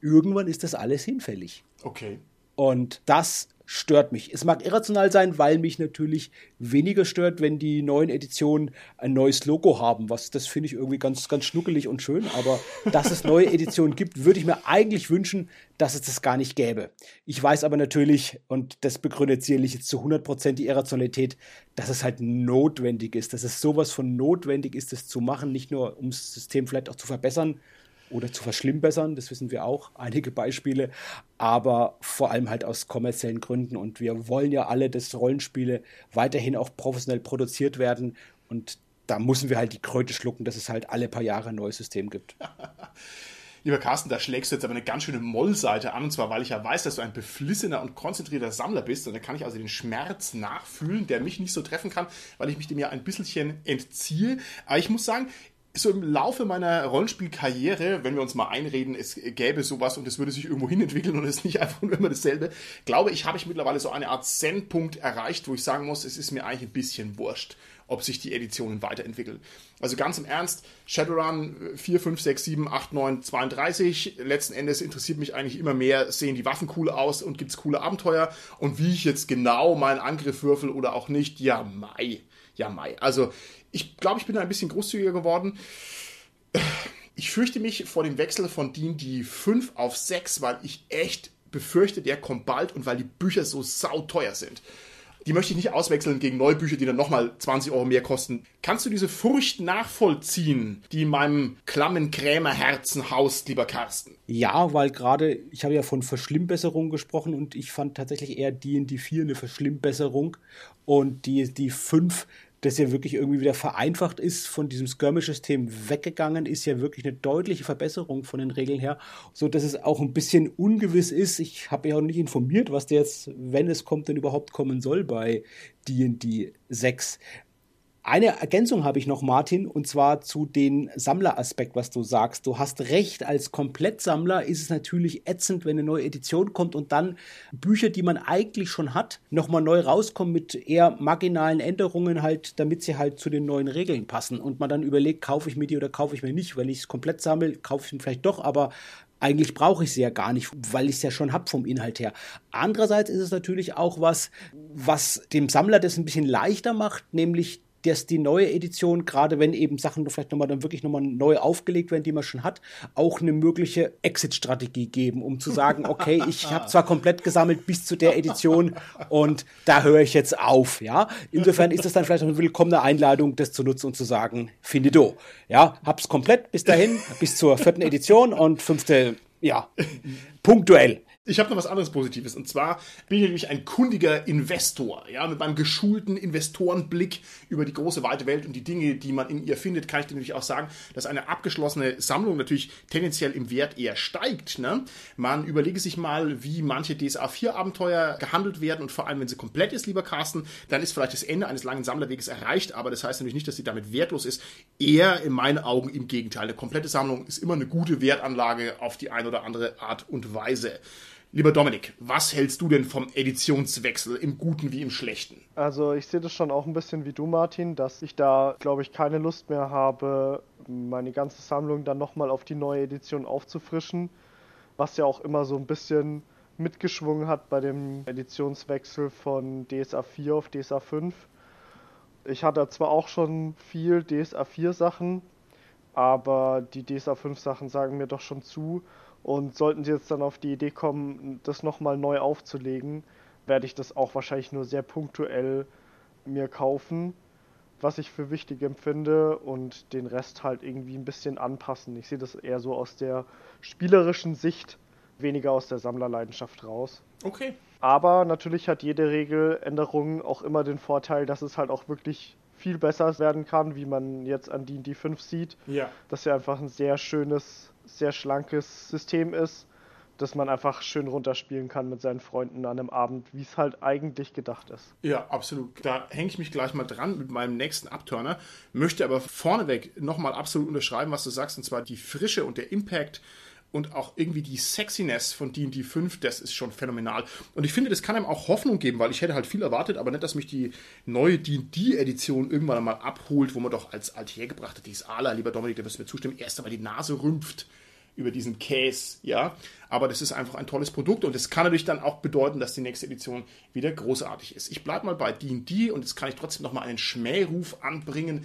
irgendwann ist das alles hinfällig. Okay. Und das stört mich. Es mag irrational sein, weil mich natürlich weniger stört, wenn die neuen Editionen ein neues Logo haben, was das finde ich irgendwie ganz, ganz schnuckelig und schön, aber dass es neue Editionen gibt, würde ich mir eigentlich wünschen, dass es das gar nicht gäbe. Ich weiß aber natürlich, und das begründet sicherlich jetzt zu 100% die Irrationalität, dass es halt notwendig ist, dass es sowas von notwendig ist, das zu machen, nicht nur um das System vielleicht auch zu verbessern, oder zu verschlimmbessern, das wissen wir auch, einige Beispiele, aber vor allem halt aus kommerziellen Gründen. Und wir wollen ja alle, dass Rollenspiele weiterhin auch professionell produziert werden und da müssen wir halt die Kröte schlucken, dass es halt alle paar Jahre ein neues System gibt. Lieber Carsten, da schlägst du jetzt aber eine ganz schöne Mollseite an, und zwar, weil ich ja weiß, dass du ein beflissener und konzentrierter Sammler bist, und da kann ich also den Schmerz nachfühlen, der mich nicht so treffen kann, weil ich mich dem ja ein bisschen entziehe. Aber ich muss sagen, so im Laufe meiner Rollenspielkarriere, wenn wir uns mal einreden, es gäbe sowas und es würde sich irgendwo hin entwickeln und es ist nicht einfach nur immer dasselbe, glaube ich, habe ich mittlerweile so eine Art Zen-Punkt erreicht, wo ich sagen muss, es ist mir eigentlich ein bisschen wurscht, ob sich die Editionen weiterentwickeln. Also ganz im Ernst, Shadowrun 4, 5, 6, 7, 8, 9, 32, letzten Endes interessiert mich eigentlich immer mehr, sehen die Waffen cool aus und gibt es coole Abenteuer und wie ich jetzt genau meinen Angriff würfel oder auch nicht, ja, Mai. Ja, Mai. Also ich glaube, ich bin ein bisschen großzügiger geworden. Ich fürchte mich vor dem Wechsel von D&D 5 auf 6, weil ich echt befürchte, der kommt bald und weil die Bücher so sauteuer sind. die möchte ich nicht auswechseln gegen neue Bücher, die dann nochmal 20 Euro mehr kosten. Kannst du diese Furcht nachvollziehen, die in meinem klammen Krämerherzen haust, lieber Carsten? Ja, weil gerade, ich habe ja von Verschlimmbesserung gesprochen und ich fand tatsächlich eher die 4 eine Verschlimmbesserung und die, die 5 das ja wirklich irgendwie wieder vereinfacht ist, von diesem Skirmish-System weggegangen, ist ja wirklich eine deutliche Verbesserung von den Regeln her, so dass es auch ein bisschen ungewiss ist. Ich habe ja auch nicht informiert, was der jetzt, wenn es kommt, denn überhaupt kommen soll bei D&D 6. Eine Ergänzung habe ich noch, Martin, und zwar zu dem Sammleraspekt, was du sagst. Du hast recht, als Komplettsammler ist es natürlich ätzend, wenn eine neue Edition kommt und dann Bücher, die man eigentlich schon hat, nochmal neu rauskommen mit eher marginalen Änderungen halt, damit sie halt zu den neuen Regeln passen und man dann überlegt, kaufe ich mir die oder kaufe ich mir nicht, weil ich es komplett sammle, kaufe ich ihn vielleicht doch, aber eigentlich brauche ich sie ja gar nicht, weil ich es ja schon habe vom Inhalt her. Andererseits ist es natürlich auch was, was dem Sammler das ein bisschen leichter macht, nämlich dass die neue Edition, gerade wenn eben Sachen vielleicht nochmal dann wirklich nochmal neu aufgelegt werden, die man schon hat, auch eine mögliche Exit-Strategie geben, um zu sagen, okay, ich habe zwar komplett gesammelt bis zu der Edition und da höre ich jetzt auf, ja. Insofern ist das dann vielleicht auch eine willkommene Einladung, das zu nutzen und zu sagen, finde do. Ja, hab's komplett bis dahin, bis zur vierten Edition und fünfte, ja, punktuell. Ich habe noch was anderes Positives. Und zwar bin ich nämlich ein kundiger Investor. Ja, mit meinem geschulten Investorenblick über die große weite Welt und die Dinge, die man in ihr findet, kann ich dir natürlich auch sagen, dass eine abgeschlossene Sammlung natürlich tendenziell im Wert eher steigt. Ne? Man überlege sich mal, wie manche DSA 4 Abenteuer gehandelt werden und vor allem, wenn sie komplett ist, lieber Carsten, dann ist vielleicht das Ende eines langen Sammlerweges erreicht, aber das heißt natürlich nicht, dass sie damit wertlos ist. Eher in meinen Augen im Gegenteil. Eine komplette Sammlung ist immer eine gute Wertanlage auf die eine oder andere Art und Weise. Lieber Dominik, was hältst du denn vom Editionswechsel im Guten wie im Schlechten? Also ich sehe das schon auch ein bisschen wie du, Martin, dass ich da, glaube ich, keine Lust mehr habe, meine ganze Sammlung dann nochmal auf die neue Edition aufzufrischen, was ja auch immer so ein bisschen mitgeschwungen hat bei dem Editionswechsel von DSA 4 auf DSA 5. Ich hatte zwar auch schon viel DSA 4 Sachen, aber die DSA 5 Sachen sagen mir doch schon zu und sollten sie jetzt dann auf die Idee kommen, das nochmal neu aufzulegen, werde ich das auch wahrscheinlich nur sehr punktuell mir kaufen, was ich für wichtig empfinde und den Rest halt irgendwie ein bisschen anpassen. Ich sehe das eher so aus der spielerischen Sicht, weniger aus der Sammlerleidenschaft raus. Okay. Aber natürlich hat jede Regeländerung auch immer den Vorteil, dass es halt auch wirklich viel besser werden kann, wie man jetzt an D&D 5 sieht. Ja. Dass ja einfach ein sehr schönes sehr schlankes System ist, dass man einfach schön runterspielen kann mit seinen Freunden an einem Abend, wie es halt eigentlich gedacht ist. Ja, absolut. Da hänge ich mich gleich mal dran mit meinem nächsten Abturner, möchte aber vorneweg nochmal absolut unterschreiben, was du sagst, und zwar die Frische und der Impact und auch irgendwie die Sexiness von D&D 5, das ist schon phänomenal. Und ich finde, das kann einem auch Hoffnung geben, weil ich hätte halt viel erwartet, aber nicht, dass mich die neue D&D-Edition irgendwann einmal abholt, wo man doch als althergebrachte DSAler, lieber Dominik, da wirst du mir zustimmen, erst einmal die Nase rümpft über diesen Case, ja. Aber das ist einfach ein tolles Produkt und es kann natürlich dann auch bedeuten, dass die nächste Edition wieder großartig ist. Ich bleibe mal bei D&D und jetzt kann ich trotzdem noch mal einen Schmähruf anbringen.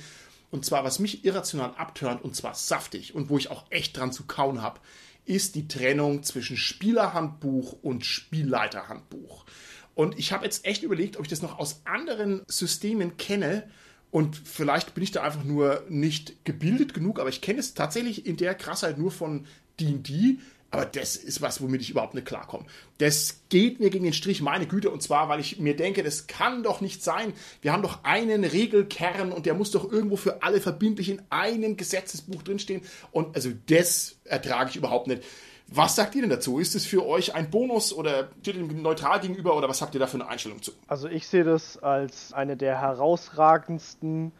Und zwar, was mich irrational abtönt und zwar saftig und wo ich auch echt dran zu kauen habe, ist die Trennung zwischen Spielerhandbuch und Spielleiterhandbuch. Und ich habe jetzt echt überlegt, ob ich das noch aus anderen Systemen kenne, und vielleicht bin ich da einfach nur nicht gebildet genug, aber ich kenne es tatsächlich in der Krassheit nur von D&D. Aber das ist was, womit ich überhaupt nicht klarkomme. Das geht mir gegen den Strich, meine Güte. Und zwar, weil ich mir denke, das kann doch nicht sein. Wir haben doch einen Regelkern und der muss doch irgendwo für alle verbindlich in einem Gesetzesbuch drinstehen. Und also das ertrage ich überhaupt nicht. Was sagt ihr denn dazu? Ist es für euch ein Bonus oder steht dem neutral gegenüber oder was habt ihr da für eine Einstellung zu? Also ich sehe das als eine der herausragendsten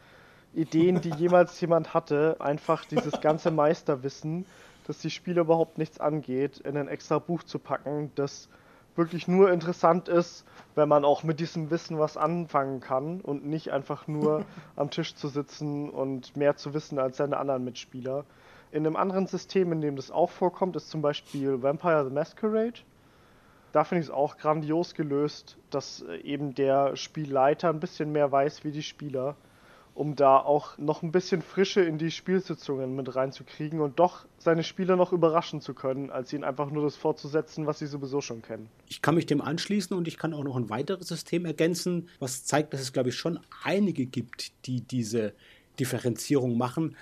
Ideen, die jemals jemand hatte. Einfach dieses ganze Meisterwissen, dass die Spiele überhaupt nichts angeht, in ein extra Buch zu packen, das wirklich nur interessant ist, wenn man auch mit diesem Wissen was anfangen kann und nicht einfach nur am Tisch zu sitzen und mehr zu wissen als seine anderen Mitspieler. In einem anderen System, in dem das auch vorkommt, ist zum Beispiel Vampire the Masquerade. Da finde ich es auch grandios gelöst, dass äh, eben der Spielleiter ein bisschen mehr weiß wie die Spieler um da auch noch ein bisschen Frische in die Spielsitzungen mit reinzukriegen und doch seine Spieler noch überraschen zu können, als ihnen einfach nur das fortzusetzen, was sie sowieso schon kennen. Ich kann mich dem anschließen und ich kann auch noch ein weiteres System ergänzen, was zeigt, dass es, glaube ich, schon einige gibt, die diese Differenzierung machen.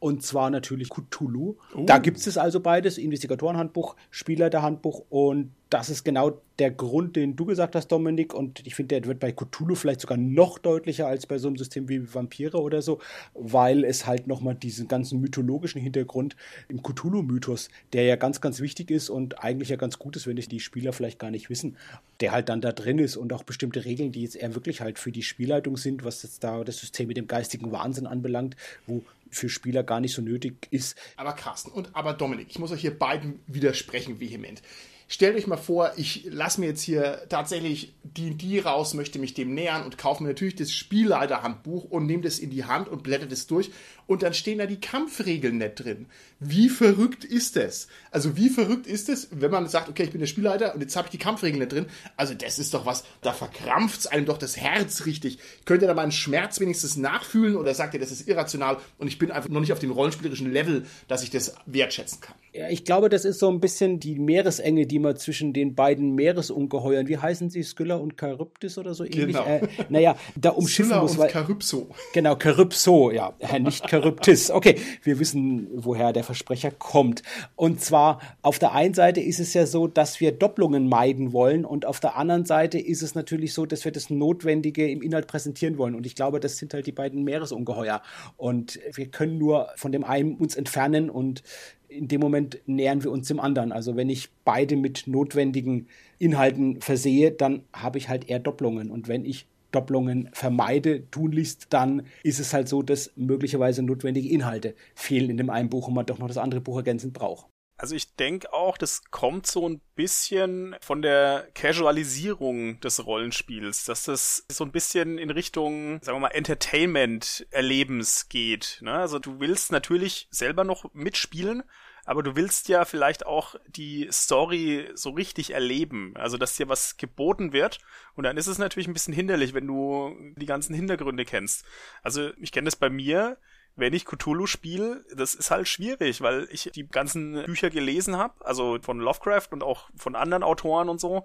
Und zwar natürlich Cthulhu. Uh. Da gibt es also beides: Investigatorenhandbuch, Spielleiterhandbuch. Und das ist genau der Grund, den du gesagt hast, Dominik. Und ich finde, der wird bei Cthulhu vielleicht sogar noch deutlicher als bei so einem System wie Vampire oder so, weil es halt nochmal diesen ganzen mythologischen Hintergrund im Cthulhu-Mythos, der ja ganz, ganz wichtig ist und eigentlich ja ganz gut ist, wenn es die Spieler vielleicht gar nicht wissen, der halt dann da drin ist und auch bestimmte Regeln, die jetzt eher wirklich halt für die Spielleitung sind, was jetzt da das System mit dem geistigen Wahnsinn anbelangt, wo für Spieler gar nicht so nötig ist. Aber Carsten und aber Dominik, ich muss euch hier beiden widersprechen vehement. Stellt euch mal vor, ich lasse mir jetzt hier tatsächlich D&D raus, möchte mich dem nähern und kaufe mir natürlich das Spielleiterhandbuch und nehme das in die Hand und blätter das durch und dann stehen da die Kampfregeln nicht drin. Wie verrückt ist das? Also wie verrückt ist es, wenn man sagt, okay, ich bin der Spielleiter und jetzt habe ich die Kampfregeln nicht drin. Also das ist doch was, da verkrampft einem doch das Herz richtig. Könnt ihr da meinen Schmerz wenigstens nachfühlen oder sagt ihr, das ist irrational und ich bin einfach noch nicht auf dem rollenspielerischen Level, dass ich das wertschätzen kann? Ja, ich glaube, das ist so ein bisschen die Meeresenge, die man zwischen den beiden Meeresungeheuern, wie heißen sie, Skylla und Charybdis oder so ähnlich? Genau. Äh, naja, da umschiffen muss. Skylla und Charybso. Genau, Charybso, ja, nicht Charybdis. Okay, wir wissen, woher der Versprecher kommt. Und zwar, auf der einen Seite ist es ja so, dass wir Doppelungen meiden wollen und auf der anderen Seite ist es natürlich so, dass wir das Notwendige im Inhalt präsentieren wollen. Und ich glaube, das sind halt die beiden Meeresungeheuer. Und wir können nur von dem einen uns entfernen und in dem Moment nähern wir uns dem anderen. Also wenn ich beide mit notwendigen Inhalten versehe, dann habe ich halt eher Doppelungen. Und wenn ich Doppelungen vermeide, tunlichst, dann ist es halt so, dass möglicherweise notwendige Inhalte fehlen in dem einen Buch und man doch noch das andere Buch ergänzend braucht. Also ich denke auch, das kommt so ein bisschen von der Casualisierung des Rollenspiels, dass das so ein bisschen in Richtung, sagen wir mal, Entertainment-Erlebens geht. Ne? Also du willst natürlich selber noch mitspielen, aber du willst ja vielleicht auch die Story so richtig erleben, also dass dir was geboten wird und dann ist es natürlich ein bisschen hinderlich, wenn du die ganzen Hintergründe kennst. Also ich kenne das bei mir, wenn ich Cthulhu spiele, das ist halt schwierig, weil ich die ganzen Bücher gelesen habe, also von Lovecraft und auch von anderen Autoren und so.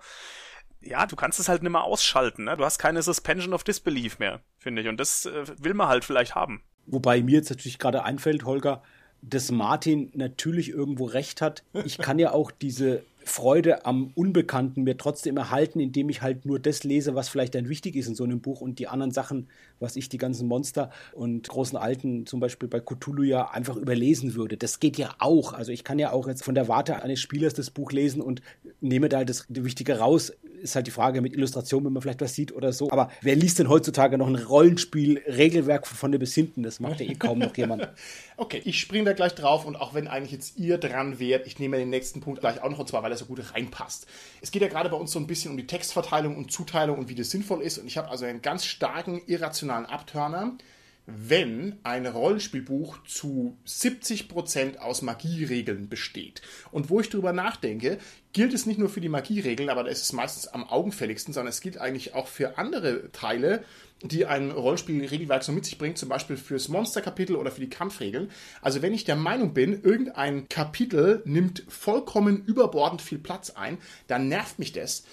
Ja, du kannst es halt nicht mehr ausschalten, ne? Du hast keine Suspension of Disbelief mehr, finde ich. Und das äh, will man halt vielleicht haben. Wobei mir jetzt natürlich gerade einfällt, Holger, dass Martin natürlich irgendwo recht hat. Ich kann ja auch diese Freude am Unbekannten mir trotzdem erhalten, indem ich halt nur das lese, was vielleicht dann wichtig ist in so einem Buch und die anderen Sachen, was ich die ganzen Monster und großen Alten zum Beispiel bei Cthulhu ja einfach überlesen würde. Das geht ja auch. Also ich kann ja auch jetzt von der Warte eines Spielers das Buch lesen und nehme da das Wichtige raus. Ist halt die Frage mit Illustration, wenn man vielleicht was sieht oder so. Aber wer liest denn heutzutage noch ein Rollenspiel-Regelwerk von vorne bis hinten? Das macht ja eh kaum noch jemand. Okay, ich springe da gleich drauf und auch wenn eigentlich jetzt ihr dran wärt, ich nehme den nächsten Punkt gleich auch noch und zwar, weil er so gut reinpasst. Es geht ja gerade bei uns so ein bisschen um die Textverteilung und Zuteilung und wie das sinnvoll ist und ich habe also einen ganz starken irrationalen Abturner, wenn ein Rollenspielbuch zu 70% aus Magieregeln besteht. Und wo ich drüber nachdenke, gilt es nicht nur für die Magieregeln, aber da ist es meistens am augenfälligsten, sondern es gilt eigentlich auch für andere Teile, die ein Rollenspielregelwerk so mit sich bringt, zum Beispiel fürs Monsterkapitel oder für die Kampfregeln. Also wenn ich der Meinung bin, irgendein Kapitel nimmt vollkommen überbordend viel Platz ein, dann nervt mich das.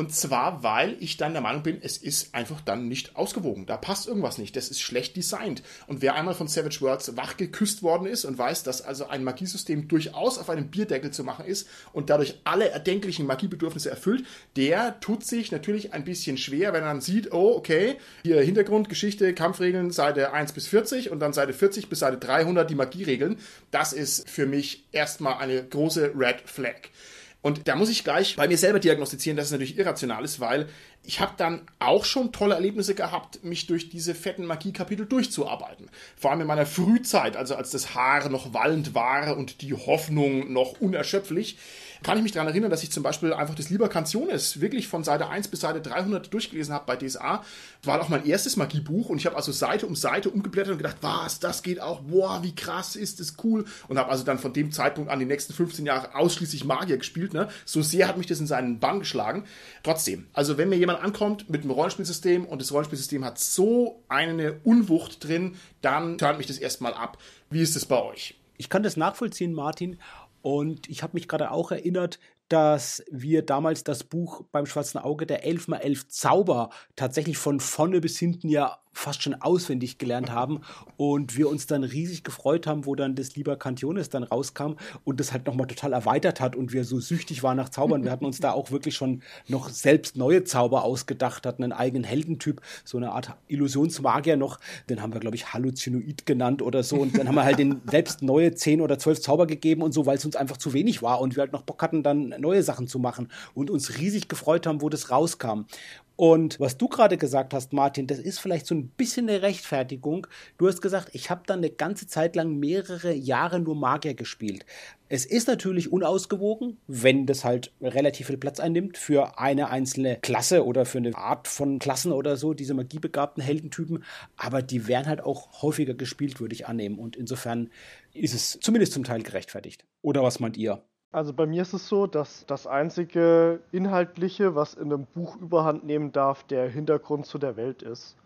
Und zwar, weil ich dann der Meinung bin, es ist einfach dann nicht ausgewogen. Da passt irgendwas nicht. Das ist schlecht designt. Und wer einmal von Savage Worlds wach geküsst worden ist und weiß, dass also ein Magiesystem durchaus auf einem Bierdeckel zu machen ist und dadurch alle erdenklichen Magiebedürfnisse erfüllt, der tut sich natürlich ein bisschen schwer, wenn er dann sieht, oh, okay, hier Hintergrund, Geschichte, Kampfregeln, Seite 1 bis 40 und dann Seite 40 bis Seite 300 die Magieregeln. Das ist für mich erstmal eine große Red Flag. Und da muss ich gleich bei mir selber diagnostizieren, dass es natürlich irrational ist, weil ich habe dann auch schon tolle Erlebnisse gehabt, mich durch diese fetten Magie-Kapitel durchzuarbeiten. Vor allem in meiner Frühzeit, also als das Haar noch wallend war und die Hoffnung noch unerschöpflich kann ich mich daran erinnern, dass ich zum Beispiel einfach das Liber Canciones wirklich von Seite 1 bis Seite 300 durchgelesen habe bei DSA. War auch mein erstes Magiebuch und ich habe also Seite um Seite umgeblättert und gedacht, was, das geht auch, boah, wie krass ist das cool. Und habe also dann von dem Zeitpunkt an die nächsten 15 Jahre ausschließlich Magier gespielt. Ne? So sehr hat mich das in seinen Bann geschlagen. Trotzdem, also wenn mir jemand jemand ankommt mit einem Rollenspielsystem und das Rollenspielsystem hat so eine Unwucht drin, dann turnt mich das erstmal ab. Wie ist es bei euch? Ich kann das nachvollziehen, Martin. Und ich habe mich gerade auch erinnert, dass wir damals das Buch beim Schwarzen Auge der 11x11 Zauber tatsächlich von vorne bis hinten ja fast schon auswendig gelernt haben und wir uns dann riesig gefreut haben, wo dann das Lieber Cantiones dann rauskam und das halt nochmal total erweitert hat und wir so süchtig waren nach Zaubern. Wir hatten uns da auch wirklich schon noch selbst neue Zauber ausgedacht, hatten einen eigenen Heldentyp, so eine Art Illusionsmagier noch, den haben wir, glaube ich, Halluzinoid genannt oder so und dann haben wir halt den selbst neue zehn oder zwölf Zauber gegeben und so, weil es uns einfach zu wenig war und wir halt noch Bock hatten, dann neue Sachen zu machen und uns riesig gefreut haben, wo das rauskam. Und was du gerade gesagt hast, Martin, das ist vielleicht so ein bisschen eine Rechtfertigung. Du hast gesagt, ich habe dann eine ganze Zeit lang mehrere Jahre nur Magier gespielt. Es ist natürlich unausgewogen, wenn das halt relativ viel Platz einnimmt für eine einzelne Klasse oder für eine Art von Klassen oder so, diese magiebegabten Heldentypen. Aber die werden halt auch häufiger gespielt, würde ich annehmen. Und insofern ist es zumindest zum Teil gerechtfertigt. Oder was meint ihr? Also bei mir ist es so, dass das einzige Inhaltliche, was in einem Buch überhand nehmen darf, der Hintergrund zu der Welt ist.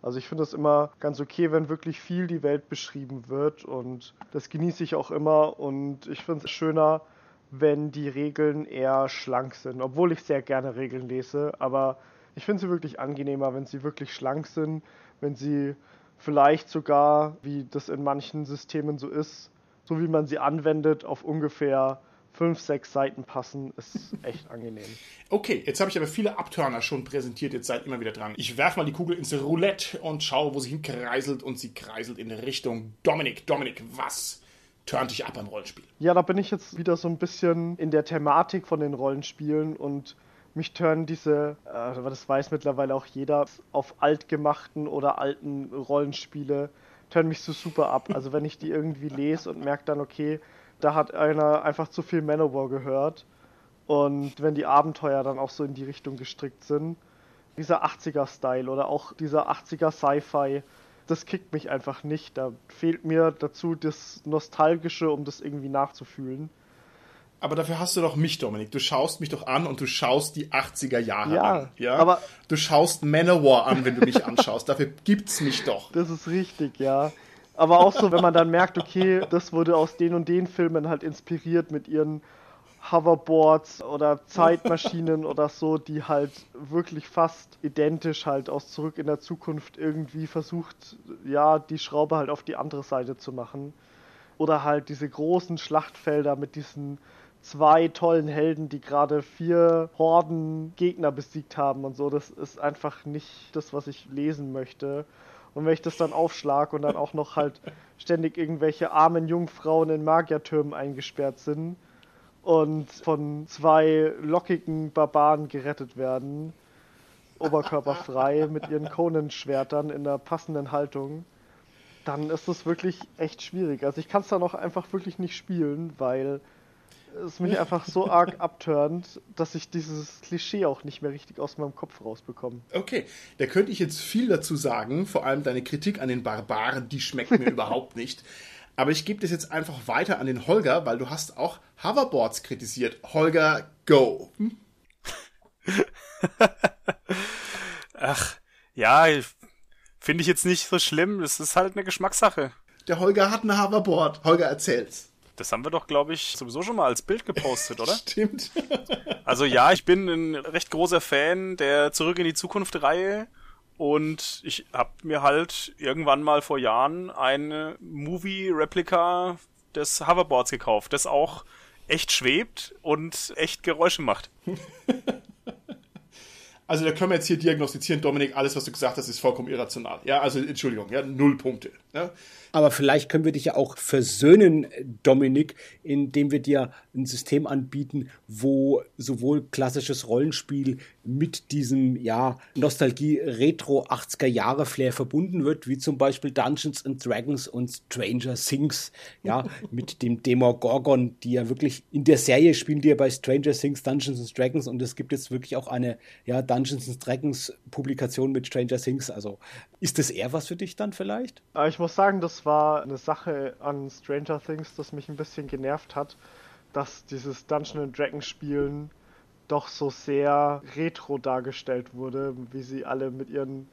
Also ich finde es immer ganz okay, wenn wirklich viel die Welt beschrieben wird und das genieße ich auch immer und ich finde es schöner, wenn die Regeln eher schlank sind, obwohl ich sehr gerne Regeln lese, aber ich finde sie wirklich angenehmer, wenn sie wirklich schlank sind, wenn sie vielleicht sogar, wie das in manchen Systemen so ist, so wie man sie anwendet, auf ungefähr fünf, sechs Seiten passen, ist echt angenehm. Okay, jetzt habe ich aber viele Abturner schon präsentiert, jetzt seid immer wieder dran. Ich werfe mal die Kugel ins Roulette und schaue, wo sie hinkreiselt und sie kreiselt in Richtung Dominik. Dominik, was turnt dich ab beim Rollenspiel? Ja, da bin ich jetzt wieder so ein bisschen in der Thematik von den Rollenspielen und mich turnen diese, äh, aber das weiß mittlerweile auch jeder, auf altgemachten oder alten Rollenspiele, turnen mich so super ab. Also wenn ich die irgendwie lese und merke dann, okay, da hat einer einfach zu viel Manowar gehört. Und wenn die Abenteuer dann auch so in die Richtung gestrickt sind, dieser 80er-Style oder auch dieser 80er Sci-Fi, das kickt mich einfach nicht. Da fehlt mir dazu das Nostalgische, um das irgendwie nachzufühlen. Aber dafür hast du doch mich, Dominik. Du schaust mich doch an und du schaust die 80er Jahre ja, an. Ja, aber du schaust Manowar an, wenn du mich anschaust. Dafür gibt's mich doch. Das ist richtig, ja. Aber auch so, wenn man dann merkt, okay, das wurde aus den und den Filmen halt inspiriert mit ihren Hoverboards oder Zeitmaschinen oder so, die halt wirklich fast identisch halt aus Zurück in der Zukunft irgendwie versucht, ja, die Schraube halt auf die andere Seite zu machen. Oder halt diese großen Schlachtfelder mit diesen zwei tollen Helden, die gerade vier Horden Gegner besiegt haben und so. Das ist einfach nicht das, was ich lesen möchte. Und wenn ich das dann aufschlag und dann auch noch halt ständig irgendwelche armen Jungfrauen in Magiertürmen eingesperrt sind und von zwei lockigen Barbaren gerettet werden, oberkörperfrei mit ihren Conan-Schwertern in der passenden Haltung, dann ist das wirklich echt schwierig. Also ich kann es dann auch einfach wirklich nicht spielen, weil es mich einfach so arg abturnt, dass ich dieses Klischee auch nicht mehr richtig aus meinem Kopf rausbekomme. Okay, da könnte ich jetzt viel dazu sagen, vor allem deine Kritik an den Barbaren, die schmeckt mir überhaupt nicht. Aber ich gebe das jetzt einfach weiter an den Holger, weil du hast auch Hoverboards kritisiert. Holger, go. Ach, ja, finde ich jetzt nicht so schlimm. Es ist halt eine Geschmackssache. Der Holger hat ein Hoverboard. Holger, erzähl's. Das haben wir doch, glaube ich, sowieso schon mal als Bild gepostet, oder? Stimmt. also ja, ich bin ein recht großer Fan der Zurück in die Zukunft-Reihe. Und ich habe mir halt irgendwann mal vor Jahren eine Movie-Replika des Hoverboards gekauft, das auch echt schwebt und echt Geräusche macht. Also da können wir jetzt hier diagnostizieren, Dominik, alles, was du gesagt hast, ist vollkommen irrational. Ja, also Entschuldigung, ja, null Punkte. Ja. Aber vielleicht können wir dich ja auch versöhnen, Dominik, indem wir dir ein System anbieten, wo sowohl klassisches Rollenspiel mit diesem ja, Nostalgie-Retro-80er-Jahre-Flair verbunden wird, wie zum Beispiel Dungeons and Dragons und Stranger Things, ja, mit dem Demogorgon, die ja wirklich in der Serie spielen, die ja bei Stranger Things Dungeons and Dragons und es gibt jetzt wirklich auch eine ja, Dungeons and Dragons Publikation mit Stranger Things. Also ist das eher was für dich dann vielleicht? Ich muss sagen, das war eine Sache an Stranger Things, das mich ein bisschen genervt hat, dass dieses Dungeons and Dragons Spielen doch so sehr retro dargestellt wurde, wie sie alle mit ihren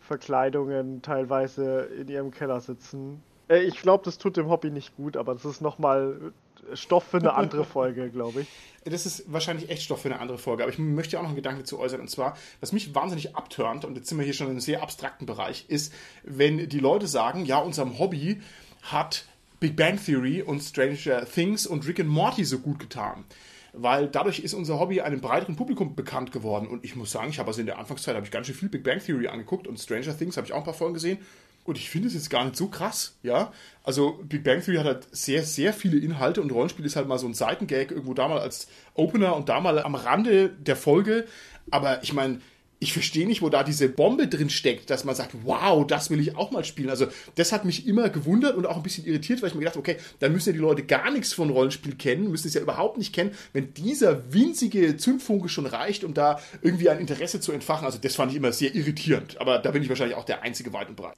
Verkleidungen teilweise in ihrem Keller sitzen. Äh, ich glaube, das tut dem Hobby nicht gut, aber das ist nochmal Stoff für eine andere Folge, glaube ich. Das ist wahrscheinlich echt Stoff für eine andere Folge, aber ich möchte auch noch einen Gedanken dazu äußern. Und zwar, was mich wahnsinnig abturnt, und jetzt sind wir hier schon in einem sehr abstrakten Bereich, ist, wenn die Leute sagen, ja, unserem Hobby hat Big Bang Theory und Stranger Things und Rick and Morty so gut getan. Weil dadurch ist unser Hobby einem breiteren Publikum bekannt geworden. Und ich muss sagen, ich habe also in der Anfangszeit habe ich ganz schön viel Big Bang Theory angeguckt und Stranger Things habe ich auch ein paar Folgen gesehen. Und ich finde es jetzt gar nicht so krass, ja. Also Big Bang Theory hat halt sehr, sehr viele Inhalte und Rollenspiel ist halt mal so ein Seitengag irgendwo da mal als Opener und da mal am Rande der Folge. Aber ich meine, ich verstehe nicht, wo da diese Bombe drin steckt, dass man sagt, wow, das will ich auch mal spielen. Also das hat mich immer gewundert und auch ein bisschen irritiert, weil ich mir gedacht okay, dann müssen ja die Leute gar nichts von Rollenspiel kennen, müssen es ja überhaupt nicht kennen, wenn dieser winzige Zündfunke schon reicht, um da irgendwie ein Interesse zu entfachen. Also das fand ich immer sehr irritierend, aber da bin ich wahrscheinlich auch der einzige weit und breit.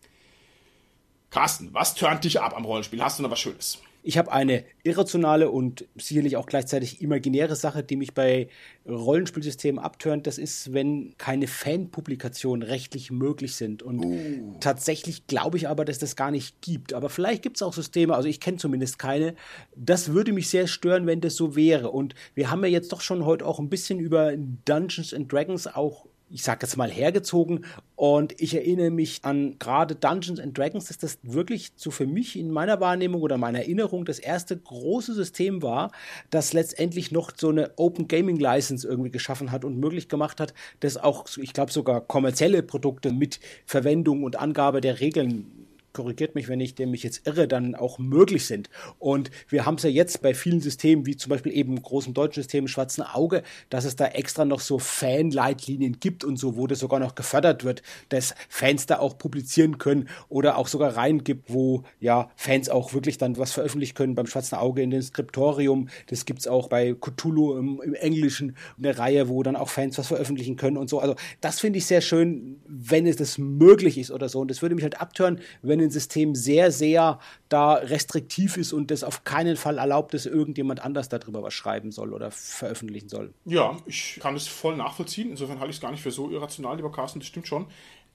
Carsten, was turnt dich ab am Rollenspiel? Hast du noch was Schönes? Ich habe eine irrationale und sicherlich auch gleichzeitig imaginäre Sache, die mich bei Rollenspielsystemen abtönt. Das ist, wenn keine Fanpublikationen rechtlich möglich sind. Und uh. tatsächlich glaube ich aber, dass das gar nicht gibt. Aber vielleicht gibt es auch Systeme, also ich kenne zumindest keine. Das würde mich sehr stören, wenn das so wäre. Und wir haben ja jetzt doch schon heute auch ein bisschen über Dungeons and Dragons auch ich sag jetzt mal, hergezogen. Und ich erinnere mich an gerade Dungeons and Dragons, dass das wirklich so für mich in meiner Wahrnehmung oder meiner Erinnerung das erste große System war, das letztendlich noch so eine Open Gaming License irgendwie geschaffen hat und möglich gemacht hat, dass auch, ich glaube, sogar kommerzielle Produkte mit Verwendung und Angabe der Regeln korrigiert mich, wenn ich dem mich jetzt irre, dann auch möglich sind. Und wir haben es ja jetzt bei vielen Systemen, wie zum Beispiel eben großen deutschen Systemen Schwarzen Auge, dass es da extra noch so Fanleitlinien gibt und so, wo das sogar noch gefördert wird, dass Fans da auch publizieren können oder auch sogar rein gibt, wo ja Fans auch wirklich dann was veröffentlichen können beim Schwarzen Auge in den Skriptorium. Das gibt es auch bei Cthulhu im, im Englischen, eine Reihe, wo dann auch Fans was veröffentlichen können und so. Also das finde ich sehr schön, wenn es das möglich ist oder so. Und das würde mich halt abtören, wenn System sehr, sehr da restriktiv ist und das auf keinen Fall erlaubt, dass irgendjemand anders darüber was schreiben soll oder veröffentlichen soll. Ja, ich kann es voll nachvollziehen. Insofern halte ich es gar nicht für so irrational, lieber Carsten, das stimmt schon.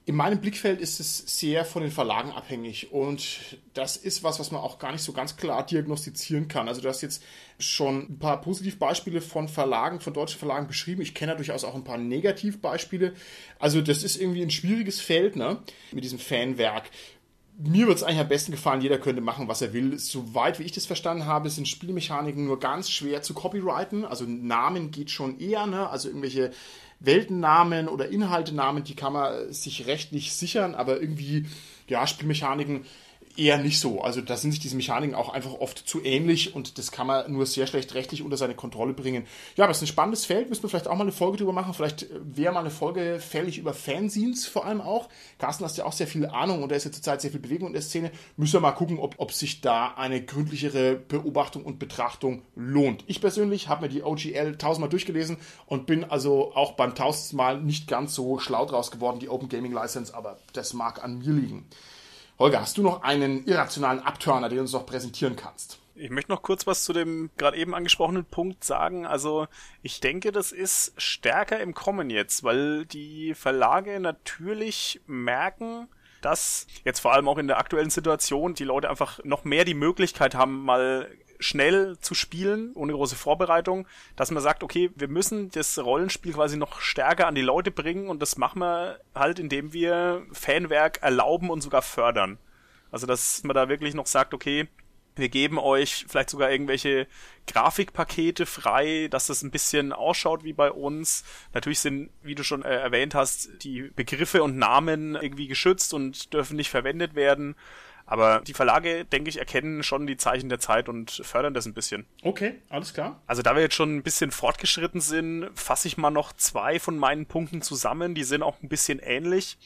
In meinem Blickfeld ist es sehr von den Verlagen abhängig und das ist was, was man auch gar nicht so ganz klar diagnostizieren kann. Also du hast jetzt schon ein paar Positivbeispiele von Verlagen, von deutschen Verlagen beschrieben. Ich kenne durchaus auch ein paar Negativbeispiele. Also das ist irgendwie ein schwieriges Feld, ne, mit diesem Fanwerk mir wird es eigentlich am besten gefallen, jeder könnte machen, was er will. Soweit wie ich das verstanden habe, sind Spielmechaniken nur ganz schwer zu copyrighten. Also Namen geht schon eher, ne? Also irgendwelche Weltennamen oder Inhaltenamen, die kann man sich rechtlich sichern, aber irgendwie, ja, Spielmechaniken eher nicht so. Also da sind sich diese Mechaniken auch einfach oft zu ähnlich und das kann man nur sehr schlecht rechtlich unter seine Kontrolle bringen. Ja, aber es ist ein spannendes Feld, müssen wir vielleicht auch mal eine Folge drüber machen. Vielleicht äh, wäre mal eine Folge fällig über Fanzines vor allem auch. Carsten, hast ja auch sehr viel Ahnung und da ist ja zurzeit sehr viel Bewegung in der Szene. Müssen wir mal gucken, ob, ob sich da eine gründlichere Beobachtung und Betrachtung lohnt. Ich persönlich habe mir die OGL tausendmal durchgelesen und bin also auch beim tausendsten Mal nicht ganz so schlau draus geworden, die Open Gaming License, aber das mag an mir liegen. Holger, hast du noch einen irrationalen Abturner, den du uns noch präsentieren kannst? Ich möchte noch kurz was zu dem gerade eben angesprochenen Punkt sagen. Also ich denke, das ist stärker im Kommen jetzt, weil die Verlage natürlich merken, dass jetzt vor allem auch in der aktuellen Situation die Leute einfach noch mehr die Möglichkeit haben, mal schnell zu spielen, ohne große Vorbereitung, dass man sagt, okay, wir müssen das Rollenspiel quasi noch stärker an die Leute bringen und das machen wir halt, indem wir Fanwerk erlauben und sogar fördern. Also, dass man da wirklich noch sagt, okay, wir geben euch vielleicht sogar irgendwelche Grafikpakete frei, dass das ein bisschen ausschaut wie bei uns. Natürlich sind, wie du schon äh, erwähnt hast, die Begriffe und Namen irgendwie geschützt und dürfen nicht verwendet werden. Aber die Verlage, denke ich, erkennen schon die Zeichen der Zeit und fördern das ein bisschen. Okay, alles klar. Also da wir jetzt schon ein bisschen fortgeschritten sind, fasse ich mal noch zwei von meinen Punkten zusammen. Die sind auch ein bisschen ähnlich.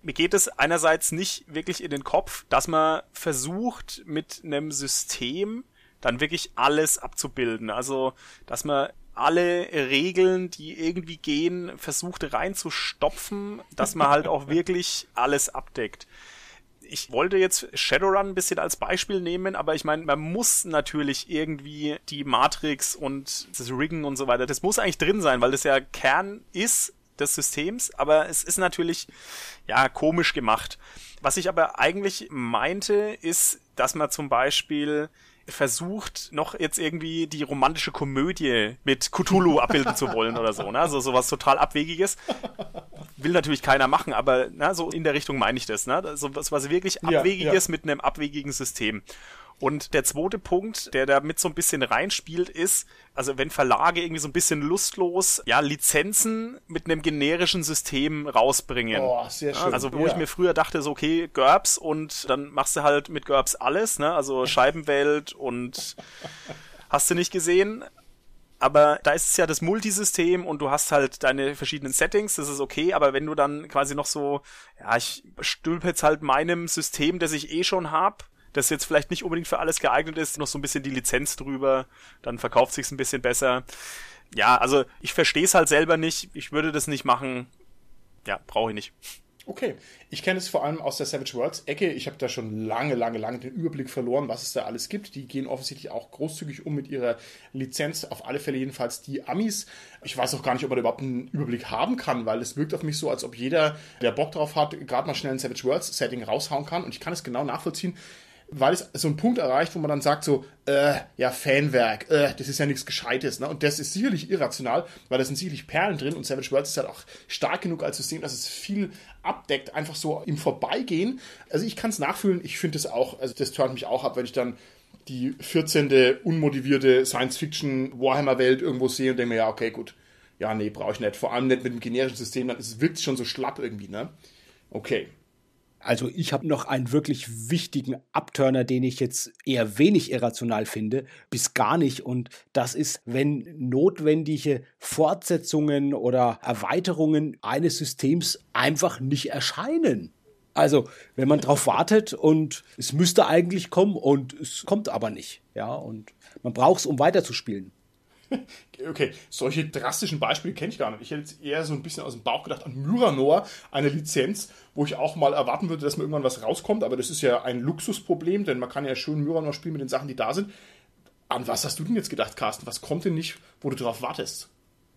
Mir geht es einerseits nicht wirklich in den Kopf, dass man versucht, mit einem System dann wirklich alles abzubilden. Also, dass man alle Regeln, die irgendwie gehen, versucht reinzustopfen, dass man halt auch wirklich alles abdeckt ich wollte jetzt Shadowrun ein bisschen als Beispiel nehmen, aber ich meine, man muss natürlich irgendwie die Matrix und das Riggen und so weiter, das muss eigentlich drin sein, weil das ja Kern ist des Systems, aber es ist natürlich, ja, komisch gemacht. Was ich aber eigentlich meinte, ist, dass man zum Beispiel versucht, noch jetzt irgendwie die romantische Komödie mit Cthulhu abbilden zu wollen oder so, ne? Also sowas total Abwegiges. Will natürlich keiner machen, aber na, so in der Richtung meine ich das, ne? So was, was wirklich Abwegiges ja, ja. mit einem abwegigen System. Und der zweite Punkt, der da mit so ein bisschen reinspielt, ist, also wenn Verlage irgendwie so ein bisschen lustlos, ja, Lizenzen mit einem generischen System rausbringen. Oh, sehr schön. Also wo ja. ich mir früher dachte, so okay, GURPS und dann machst du halt mit GURPS alles, ne? Also Scheibenwelt und hast du nicht gesehen. Aber da ist es ja das Multisystem und du hast halt deine verschiedenen Settings, das ist okay, aber wenn du dann quasi noch so, ja, ich stülpe jetzt halt meinem System, das ich eh schon hab, das jetzt vielleicht nicht unbedingt für alles geeignet ist, noch so ein bisschen die Lizenz drüber, dann verkauft sich's ein bisschen besser. Ja, also ich verstehe es halt selber nicht, ich würde das nicht machen. Ja, brauche ich nicht. Okay, ich kenne es vor allem aus der Savage Worlds Ecke. Ich habe da schon lange, lange, lange den Überblick verloren, was es da alles gibt. Die gehen offensichtlich auch großzügig um mit ihrer Lizenz. Auf alle Fälle jedenfalls die Amis. Ich weiß auch gar nicht, ob man überhaupt einen Überblick haben kann, weil es wirkt auf mich so, als ob jeder, der Bock drauf hat, gerade mal schnell ein Savage Worlds Setting raushauen kann. Und ich kann es genau nachvollziehen weil es so einen Punkt erreicht, wo man dann sagt so, äh, ja, Fanwerk, äh, das ist ja nichts Gescheites, ne? Und das ist sicherlich irrational, weil da sind sicherlich Perlen drin und Savage Worlds ist halt auch stark genug als System, dass es viel abdeckt, einfach so im Vorbeigehen. Also ich kann es nachfühlen, ich finde es auch, also das turnt mich auch ab, wenn ich dann die 14. unmotivierte Science-Fiction Warhammer-Welt irgendwo sehe und denke mir, ja, okay, gut. Ja, nee, brauche ich nicht. Vor allem nicht mit dem generischen System, dann wirkt es schon so schlapp irgendwie, ne? Okay. Also ich habe noch einen wirklich wichtigen Abturner, den ich jetzt eher wenig irrational finde, bis gar nicht. Und das ist, wenn notwendige Fortsetzungen oder Erweiterungen eines Systems einfach nicht erscheinen. Also, wenn man darauf wartet und es müsste eigentlich kommen und es kommt aber nicht. Ja, und man braucht es, um weiterzuspielen. Okay, solche drastischen Beispiele kenne ich gar nicht. Ich hätte jetzt eher so ein bisschen aus dem Bauch gedacht an Myranor, eine Lizenz, wo ich auch mal erwarten würde, dass mir irgendwann was rauskommt, aber das ist ja ein Luxusproblem, denn man kann ja schön Myranor spielen mit den Sachen, die da sind. An was hast du denn jetzt gedacht, Carsten? Was kommt denn nicht, wo du drauf wartest?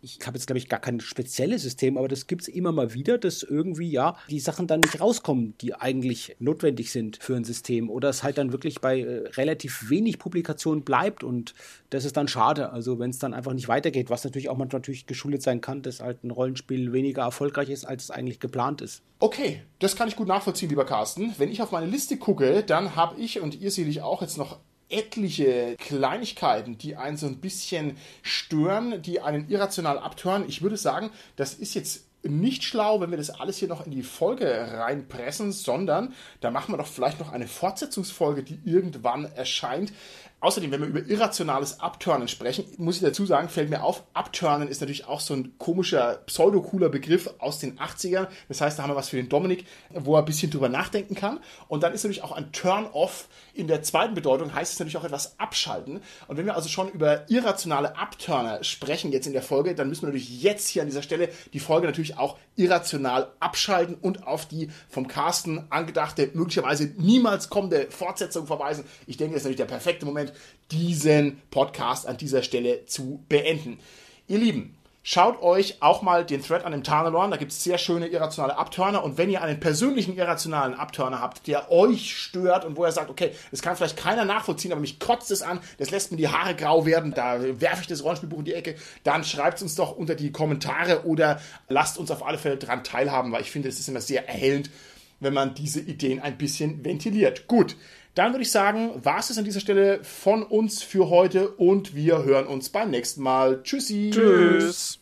Ich habe jetzt, glaube ich, gar kein spezielles System, aber das gibt es immer mal wieder, dass irgendwie, ja, die Sachen dann nicht rauskommen, die eigentlich notwendig sind für ein System. Oder es halt dann wirklich bei äh, relativ wenig Publikationen bleibt und das ist dann schade. Also wenn es dann einfach nicht weitergeht, was natürlich auch manchmal natürlich geschuldet sein kann, dass halt ein Rollenspiel weniger erfolgreich ist, als es eigentlich geplant ist. Okay, das kann ich gut nachvollziehen, lieber Carsten. Wenn ich auf meine Liste gucke, dann habe ich und ihr seht auch jetzt noch etliche Kleinigkeiten, die einen so ein bisschen stören, die einen irrational abtören. Ich würde sagen, das ist jetzt nicht schlau, wenn wir das alles hier noch in die Folge reinpressen, sondern da machen wir doch vielleicht noch eine Fortsetzungsfolge, die irgendwann erscheint. Außerdem, wenn wir über irrationales Abturnen sprechen, muss ich dazu sagen, fällt mir auf, Abturnen ist natürlich auch so ein komischer, pseudo-cooler Begriff aus den 80ern. Das heißt, da haben wir was für den Dominik, wo er ein bisschen drüber nachdenken kann. Und dann ist natürlich auch ein Turn-off in der zweiten Bedeutung, heißt es natürlich auch etwas abschalten. Und wenn wir also schon über irrationale Abturner sprechen jetzt in der Folge, dann müssen wir natürlich jetzt hier an dieser Stelle die Folge natürlich auch irrational abschalten und auf die vom Carsten angedachte, möglicherweise niemals kommende Fortsetzung verweisen. Ich denke, das ist natürlich der perfekte Moment, diesen Podcast an dieser Stelle zu beenden. Ihr Lieben, Schaut euch auch mal den Thread an dem Tarnelorn, da gibt es sehr schöne irrationale Abturner und wenn ihr einen persönlichen irrationalen Abturner habt, der euch stört und wo ihr sagt, okay, das kann vielleicht keiner nachvollziehen, aber mich kotzt es an, das lässt mir die Haare grau werden, da werfe ich das Rollenspielbuch in die Ecke, dann schreibt es uns doch unter die Kommentare oder lasst uns auf alle Fälle dran teilhaben, weil ich finde, es ist immer sehr erhellend, wenn man diese Ideen ein bisschen ventiliert. Gut, dann würde ich sagen, war es an dieser Stelle von uns für heute und wir hören uns beim nächsten Mal. Tschüssi. Tschüss.